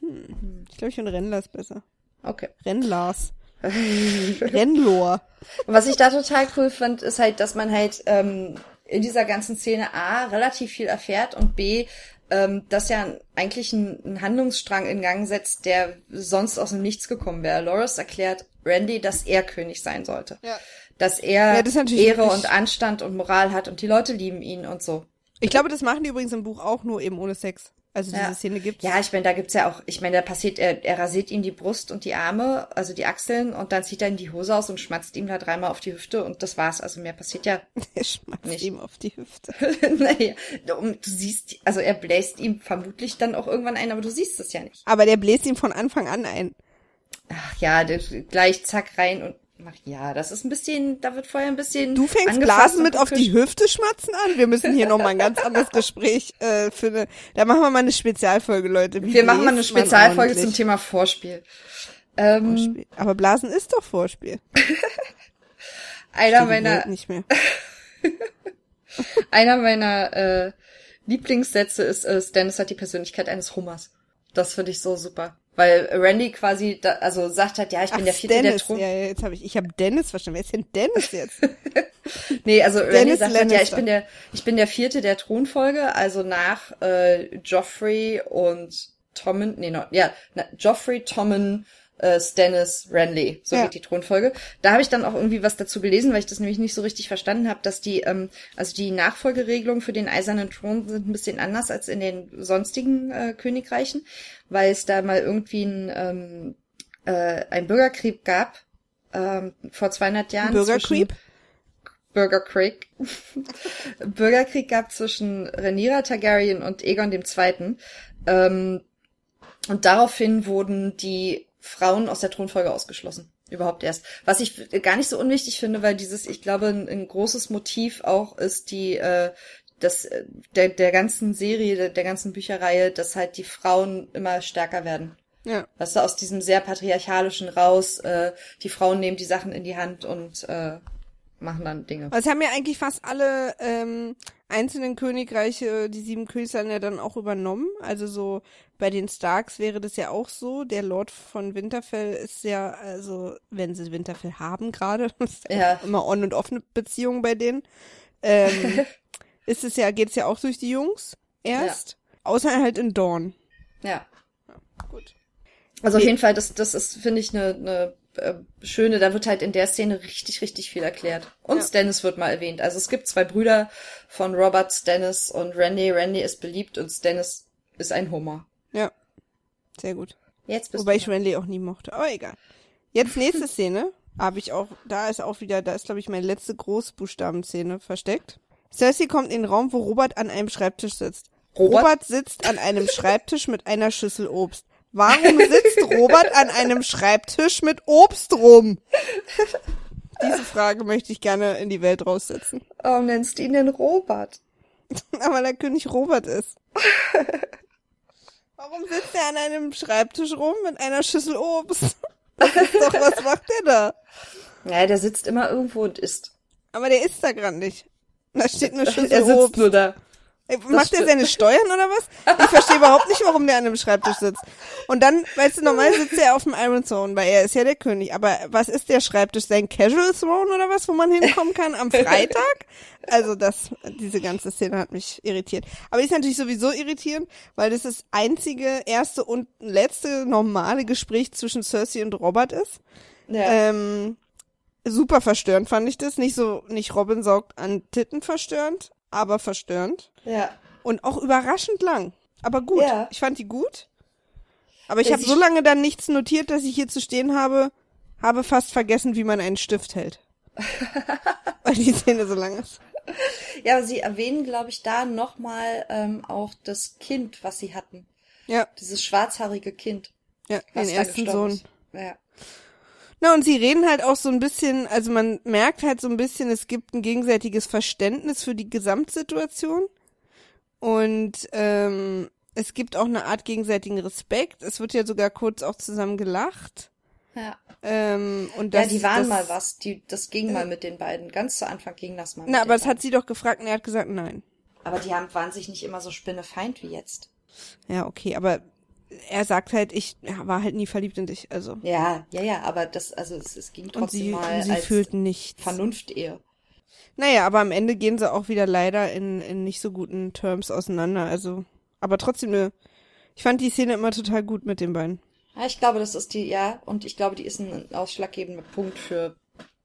Ich glaube, ich finde Rennlars besser. Okay. Rennlars. Rennlor. Und was ich da total cool fand, ist halt, dass man halt ähm, in dieser ganzen Szene A relativ viel erfährt und B, ähm, dass ja eigentlich ein, ein Handlungsstrang in Gang setzt, der sonst aus dem Nichts gekommen wäre. Loras erklärt Randy, dass er König sein sollte. Ja. Dass er Ja, das Ehre und Anstand und Moral hat und die Leute lieben ihn und so. Ich glaube, das machen die übrigens im Buch auch nur eben ohne Sex. Also diese Ja. Szene gibt's. Ja, ich meine, da gibt's ja auch, ich meine, da passiert, er, er rasiert ihm die Brust und die Arme, also die Achseln, und dann zieht er ihm die Hose aus und schmatzt ihm da dreimal auf die Hüfte und das war's. Also mehr passiert ja Er schmatzt Nicht. ihm auf die Hüfte. naja, du siehst, also er bläst ihm vermutlich dann auch irgendwann ein, aber du siehst es ja nicht. Aber der bläst ihm von Anfang an ein. Ach ja, gleich zack rein und ja, das ist ein bisschen, da wird vorher ein bisschen. Du fängst Blasen mit auf die. Hüfte schmatzen an? Wir müssen hier nochmal ein ganz anderes Gespräch äh, für eine, da machen wir mal eine Spezialfolge, Leute. Wie Wir machen mal eine Spezialfolge zum? Thema Vorspiel. Ähm, Vorspiel. Aber Blasen ist doch Vorspiel. einer meiner, nicht mehr. einer meiner äh, Lieblingssätze ist, äh, Stannis hat die Persönlichkeit eines Hummers. Das finde ich so super. Weil Randy quasi, da, also sagt halt, ja, ich bin Ach, der vierte der Dennis. Thron. Ja, ja, jetzt habe ich, ich habe Dennis verstanden. Wer ist denn Dennis jetzt? nee, also Randy Dennis sagt halt, ja, ich Lannister. bin der, ich bin der vierte der Thronfolge, also nach äh, Joffrey und Tommen, nee, no, ja, na, Joffrey, Tommen, äh, Stannis, Renly, so Ja. geht die Thronfolge. Da habe ich dann auch irgendwie was dazu gelesen, weil ich das nämlich nicht so richtig verstanden habe, dass die, ähm, also die Nachfolgeregelungen für den Eisernen Thron sind ein bisschen anders als in den sonstigen äh, Königreichen, weil es da mal irgendwie ein, ähm, äh, ein Bürgerkrieg gab ähm, vor 200 Jahren. Bürgerkrieg? Bürgerkrieg. Bürgerkrieg gab zwischen Rhaenyra Targaryen und Aegon II. Ähm, und daraufhin wurden die Frauen aus der Thronfolge ausgeschlossen. Überhaupt erst. Was ich gar nicht so unwichtig finde, weil dieses, ich glaube, ein, ein großes Motiv auch ist die, äh, das, äh, der, der ganzen Serie, der, der ganzen Bücherreihe, dass halt die Frauen immer stärker werden. Ja. Weißt du, aus diesem sehr patriarchalischen raus, äh, die Frauen nehmen die Sachen in die Hand und äh, machen dann Dinge. Also haben ja eigentlich fast alle ähm, einzelnen Königreiche die sieben Königslande ja dann auch übernommen. Also so bei den Starks wäre das ja auch so. Der Lord von Winterfell ist ja, also wenn sie Winterfell haben gerade, ist ja Ja. immer on und offene Beziehung bei denen, ähm, ist es ja, geht's ja auch durch die Jungs erst. Außer halt in Dawn. Ja. Gut. Also auf Nee. jeden Fall, das, das ist, finde ich, eine ne, äh, schöne, da wird halt in der Szene richtig, richtig viel erklärt. Und Ja. Stannis wird mal erwähnt. Also es gibt zwei Brüder von Robert Stannis und Randy. Randy ist beliebt und Stannis ist ein Hummer. Sehr gut. Jetzt bist Wobei du ich Renly auch nie mochte. Aber egal. Jetzt nächste Szene. Habe ich auch, da ist auch wieder, da ist glaube ich meine letzte Großbuchstabenszene versteckt. Cersei kommt in den Raum, wo Robert an einem Schreibtisch sitzt. Robert? Robert sitzt an einem Schreibtisch mit einer Schüssel Obst. Warum sitzt Robert an einem Schreibtisch mit Obst rum? Diese Frage möchte ich gerne in die Welt raussetzen. Warum nennst du ihn denn Robert? Aber der König Robert ist. Warum sitzt er an einem Schreibtisch rum mit einer Schüssel Obst? Das ist doch, was macht der da? Ja, der sitzt immer irgendwo und isst. Aber der isst da gerade nicht. Da steht eine Schüssel er sitzt Obst. nur da. Ey, Macht er stimmt. seine Steuern oder was? Ich verstehe überhaupt nicht, warum der an einem Schreibtisch sitzt. Und dann, weißt du, normal sitzt er auf dem Iron Throne, weil er ist ja der König. Aber was ist der Schreibtisch? Sein Casual Throne oder was, wo man hinkommen kann am Freitag? Also das, diese ganze Szene hat mich irritiert. Aber ist natürlich sowieso irritierend, weil das das einzige, erste und letzte normale Gespräch zwischen Cersei und Robert ist. Ja. Ähm, super verstörend fand ich das. Nicht so, nicht Robin saugt an Titten verstörend, aber verstörend. ja. Und auch überraschend lang. Aber gut. Ja. Ich fand die gut. Aber ich habe so lange dann nichts notiert, dass ich hier zu stehen habe, habe fast vergessen, wie man einen Stift hält. Weil die Szene so lang ist. Ja, aber sie erwähnen, glaube ich, da nochmal ähm, auch das Kind, was sie hatten. Ja, Dieses schwarzhaarige Kind. ja, den ersten Sohn. ist. Ja. Na, und sie reden halt auch so ein bisschen, also man merkt halt so ein bisschen, es gibt ein gegenseitiges Verständnis für die Gesamtsituation. Und ähm, es gibt auch eine Art gegenseitigen Respekt. Es wird ja sogar kurz auch zusammen gelacht. Ja. Ähm, und ja, das, die waren das, mal was. Die, das ging mal mit den beiden. Ganz zu Anfang ging das mal. Na, aber es beiden. hat sie doch gefragt und er hat gesagt, nein. Aber die haben, waren sich nicht immer so spinnefeind wie jetzt. Ja, okay, aber er sagt halt, ich war halt nie verliebt in dich, also. Ja, ja, ja, aber das, also es, es ging Und trotzdem sie, mal und sie als fühlten nichts. Vernunft-Ehe. Naja, aber am Ende gehen sie auch wieder leider in, in nicht so guten Terms auseinander, also. Aber trotzdem ne, ich fand die Szene immer total gut mit den beiden. Ja, ich glaube, das ist die, ja, und ich glaube, die ist ein ausschlaggebender Punkt für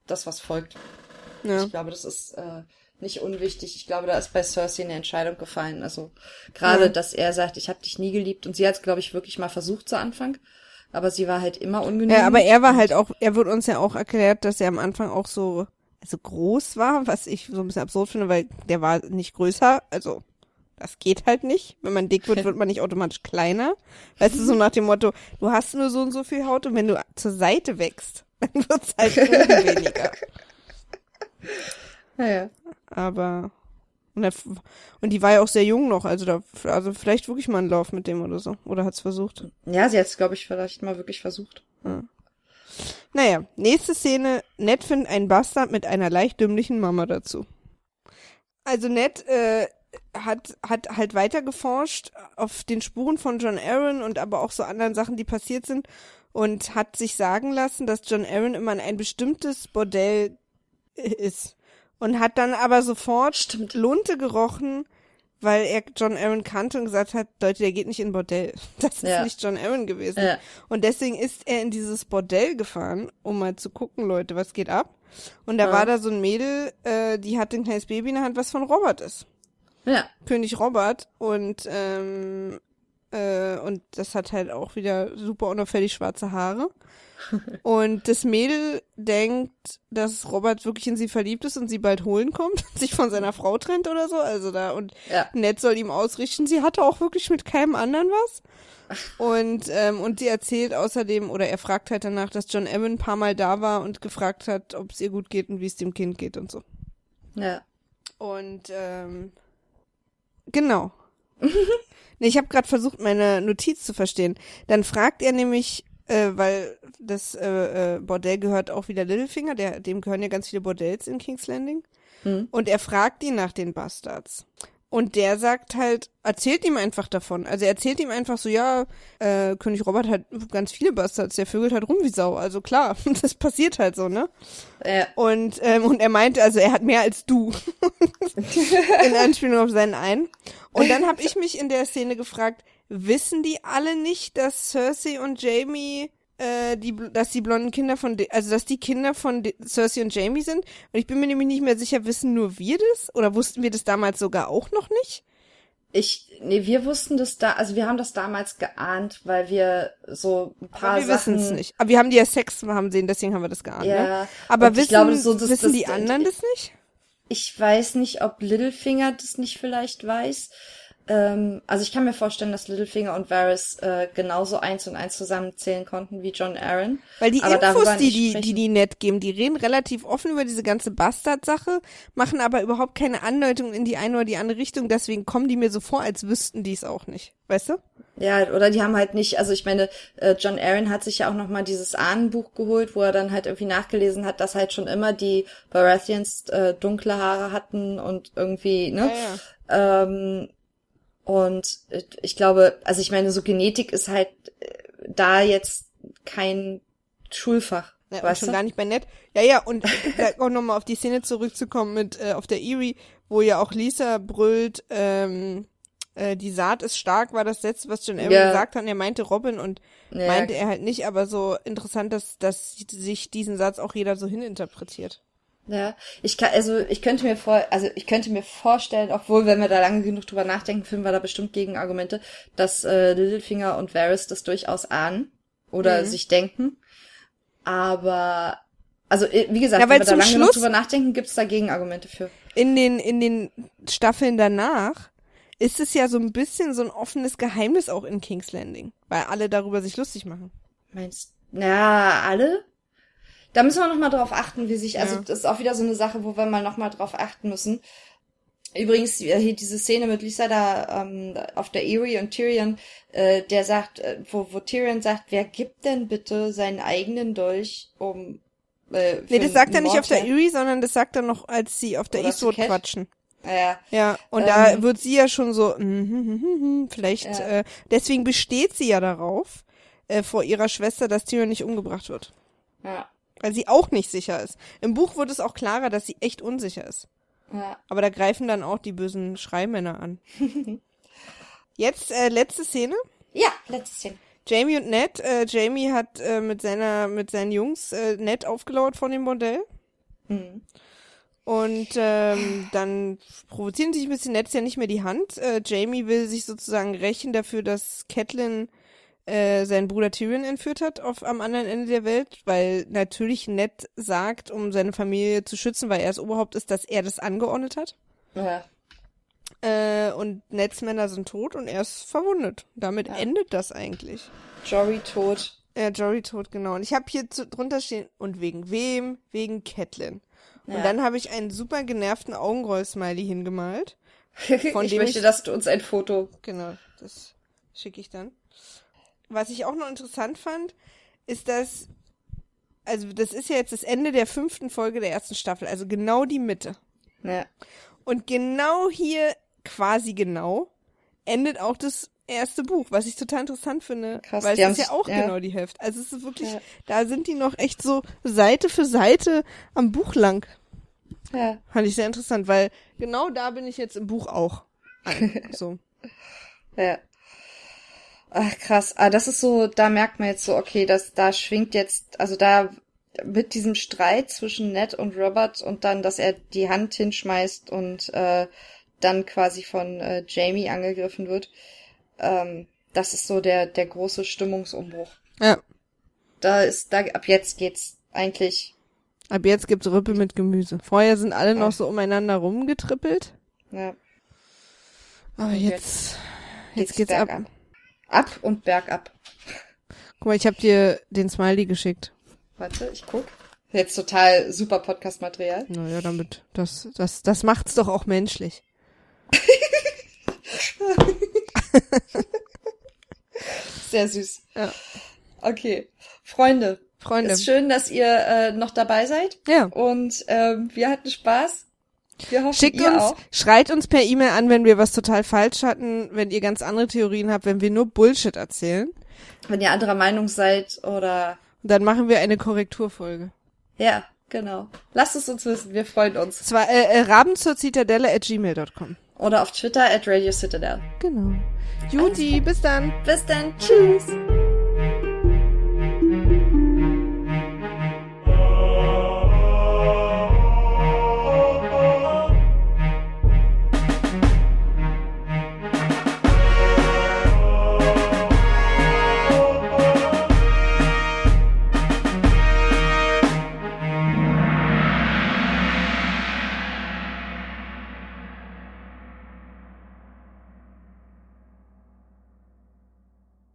das, was folgt. Ja. Ich glaube, das ist äh, nicht unwichtig. Ich glaube, da ist bei Cersei eine Entscheidung gefallen. Also gerade, Ja. dass er sagt, ich habe dich nie geliebt. Und sie hat es, glaube ich, wirklich mal versucht zu Anfang. Aber sie war halt immer ungenügend. Ja, aber er war halt auch, er wird uns ja auch erklärt, dass er am Anfang auch so, also groß war, was ich so ein bisschen absurd finde, weil der war nicht größer, also das geht halt nicht. Wenn man dick wird, wird man nicht automatisch kleiner. Weißt du, so nach dem Motto, du hast nur so und so viel Haut und wenn du zur Seite wächst, dann wird's halt weniger. Ja, ja. Aber und, er, und die war ja auch sehr jung noch, also da, also vielleicht wirklich mal einen Lauf mit dem oder so. Oder hat's versucht. ja, sie hat es, glaube ich, vielleicht mal wirklich versucht. Naja, nächste Szene. Ned findet einen Bastard mit einer leicht dümmlichen Mama dazu. Also Ned äh, hat, hat halt weiter geforscht auf den Spuren von John Aaron und aber auch so anderen Sachen, die passiert sind und hat sich sagen lassen, dass John Aaron immer in ein bestimmtes Bordell ist. Und hat dann aber sofort Stimmt. Lunte gerochen, weil er John Aaron kannte und gesagt hat, Leute, der geht nicht in Bordell. Das ist Ja. nicht John Aaron gewesen. Ja. Und deswegen ist er in dieses Bordell gefahren, um mal zu gucken, Leute, was geht ab. Und da Ja. war da so ein Mädel, äh, die hat ein kleines Baby in der Hand, was von Robert ist. Ja. König Robert und ähm, äh, und das hat halt auch wieder super unauffällig schwarze Haare. Und das Mädel denkt, dass Robert wirklich in sie verliebt ist und sie bald holen kommt, sich von seiner Frau trennt oder so. Also da und Ja. Ned soll ihm ausrichten, sie hatte auch wirklich mit keinem anderen was. Und ähm, und sie erzählt außerdem oder er fragt halt danach, dass John Evan ein paar Mal da war und gefragt hat, ob es ihr gut geht und wie es dem Kind geht und so. Ja. Und ähm, genau. nee, ich habe gerade versucht, meine Notiz zu verstehen. Dann fragt er nämlich, äh, weil das äh, äh, Bordell gehört auch wieder Littlefinger, der, dem gehören ja ganz viele Bordells in King's Landing. Hm. Und er fragt ihn nach den Bastards. Und der sagt halt, erzählt ihm einfach davon. Also er erzählt ihm einfach so, ja, äh, König Robert hat ganz viele Bastards, der vögelt halt rum wie Sau. Also klar, das passiert halt so, ne? Ja. Und, ähm, und er meinte, also er hat mehr als du. in Anspielung auf seinen einen. Und dann habe ich mich in der Szene gefragt, wissen die alle nicht, dass Cersei und Jamie, äh, die, dass die blonden Kinder von, De also dass die Kinder von De Cersei und Jamie sind? Und ich bin mir nämlich nicht mehr sicher, wissen nur wir das? Oder wussten wir das damals sogar auch noch nicht? Ich, nee, wir wussten das da, also wir haben das damals geahnt, weil wir so ein paar Aber wir Sachen. wissen es nicht. Aber wir haben die ja Sex haben sehen, deswegen haben wir das geahnt. Ne? Ja. Aber Und wissen, glaube, so, das, wissen das, die anderen das nicht? Ich weiß nicht, ob Littlefinger das nicht vielleicht weiß. Ähm, also ich kann mir vorstellen, dass Littlefinger und Varys äh, genauso eins und eins zusammenzählen konnten wie John Aaron. Weil die Aber Infos, die die, die die nett geben, die reden relativ offen über diese ganze Bastard-Sache, machen aber überhaupt keine Andeutung in die eine oder die andere Richtung. Deswegen kommen die mir so vor, als wüssten die es auch nicht. Weißt du? Ja, oder die haben halt nicht, also ich meine, äh, John Aaron hat sich ja auch nochmal dieses Ahnenbuch geholt, wo er dann halt irgendwie nachgelesen hat, dass halt schon immer die Baratheons äh, dunkle Haare hatten und irgendwie, ne? Ja, Ähm, und äh, ich glaube, also ich meine, so Genetik ist halt äh, da jetzt kein Schulfach. Ja, weißt schon du? gar nicht bei nett. Ja, ja, und auch nochmal auf die Szene zurückzukommen mit äh, auf der Erie, wo ja auch Lisa brüllt, ähm, äh, die Saat ist stark, war das letzte, was John Aaron Ja. gesagt hat. Und er meinte Robin und Ja, meinte er halt nicht, aber so interessant, dass, dass sich diesen Satz auch jeder so hininterpretiert. Ja, ich kann, also ich könnte mir vor, also ich könnte mir vorstellen, obwohl, wenn wir da lange genug drüber nachdenken, finden wir da bestimmt Gegenargumente, dass äh, Littlefinger und Varys das durchaus ahnen oder Mhm. sich denken. Aber, also wie gesagt, Ja, wenn wir da lange genug Schluss- drüber nachdenken, gibt's da Gegenargumente für. in den, in den Staffeln danach ist es ja so ein bisschen so ein offenes Geheimnis auch in King's Landing, weil alle darüber sich lustig machen. Meinst, na, alle? Da müssen wir noch mal drauf achten, wie sich, also Ja. das ist auch wieder so eine Sache, wo wir mal noch mal drauf achten müssen. Übrigens, äh, hier diese Szene mit Lisa da ähm, auf der Erie und Tyrion, äh, der sagt, äh, wo, wo Tyrion sagt, wer gibt denn bitte seinen eigenen Dolch, um äh, Nee, das sagt er nicht auf der Erie, sondern das sagt er noch, als sie auf der Eastwood quatschen. Ja, ja. Und da Ähm. wird sie ja schon so, mm, mm, mm, vielleicht, Ja. äh, deswegen besteht sie ja darauf, äh, vor ihrer Schwester, dass Tyrion nicht umgebracht wird. ja, Weil sie auch nicht sicher ist. Im Buch wird es auch klarer, dass sie echt unsicher ist. ja. Aber da greifen dann auch die bösen Schreimänner an. Jetzt äh, letzte Szene. Ja, letztes Szene. Jamie und Ned. Äh, Jamie hat äh, mit seiner mit seinen Jungs äh, Ned aufgelauert von dem Bordell. Mhm. Und ähm, dann provozieren sie sich ein bisschen. Ned ist ja nicht mehr die Hand. Äh, Jamie will sich sozusagen rächen dafür, dass Catelyn äh, seinen Bruder Tyrion entführt hat auf am anderen Ende der Welt, weil natürlich Ned sagt, um seine Familie zu schützen, weil er das Oberhaupt ist, dass er das angeordnet hat. Ja. Äh, und Neds Männer sind tot und er ist verwundet. Damit Ja. endet das eigentlich. Jory tot. Äh, Jory tot, genau. Und ich habe hier zu, drunter stehen, und wegen wem? Wegen Catelyn. Und Ja. dann habe ich einen super genervten Augenroll-Smiley hingemalt. Von ich dem möchte, ich- dass du uns ein Foto. Genau, das schicke ich dann. Was ich auch noch interessant fand, ist, dass, also das ist ja jetzt das Ende der fünften Folge der ersten Staffel, also genau die Mitte. Ja. Und genau hier, quasi genau, endet auch das erste Buch, was ich total interessant finde, Krass, weil es ist ja auch ja. genau die Hälfte. Also es ist wirklich, Ja. da sind die noch echt so Seite für Seite am Buch lang. Ja. Fand ich sehr interessant, weil genau da bin ich jetzt im Buch auch. An, so. Ja. Ach, krass. Ah, das ist so, da merkt man jetzt so, okay, dass da schwingt jetzt, also da mit diesem Streit zwischen Ned und Robert und dann, dass er die Hand hinschmeißt und äh, dann quasi von äh, Jamie angegriffen wird. Ähm, das ist so der der große Stimmungsumbruch. Ja. Da ist da ab jetzt geht's eigentlich Ab jetzt gibt's Rüppe mit Gemüse. Vorher sind alle Ja. noch so umeinander rumgetrippelt. ja, Aber Und jetzt, jetzt geht's ab. bergab. Ab und bergab. Guck mal, ich habe dir den Smiley geschickt. Warte, ich guck. Jetzt total super Podcast-Material. Naja, damit, das, das, das macht's doch auch menschlich. Sehr süß. Ja. Okay. Freunde, Freunde. ist schön, dass ihr äh, noch dabei seid. Ja. Und ähm, wir hatten Spaß. Hoffen, Schickt uns, auch. schreit uns per E-Mail an, wenn wir was total falsch hatten, wenn ihr ganz andere Theorien habt, wenn wir nur Bullshit erzählen. Wenn ihr anderer Meinung seid oder Und dann machen wir eine Korrekturfolge. ja, genau. Lasst es uns wissen, wir freuen uns. Zwar äh, äh, raben zur Zitadelle at gmail.com. Oder auf Twitter at Radio Citadel. Genau. Juti, bis dann. Bis dann. Tschüss.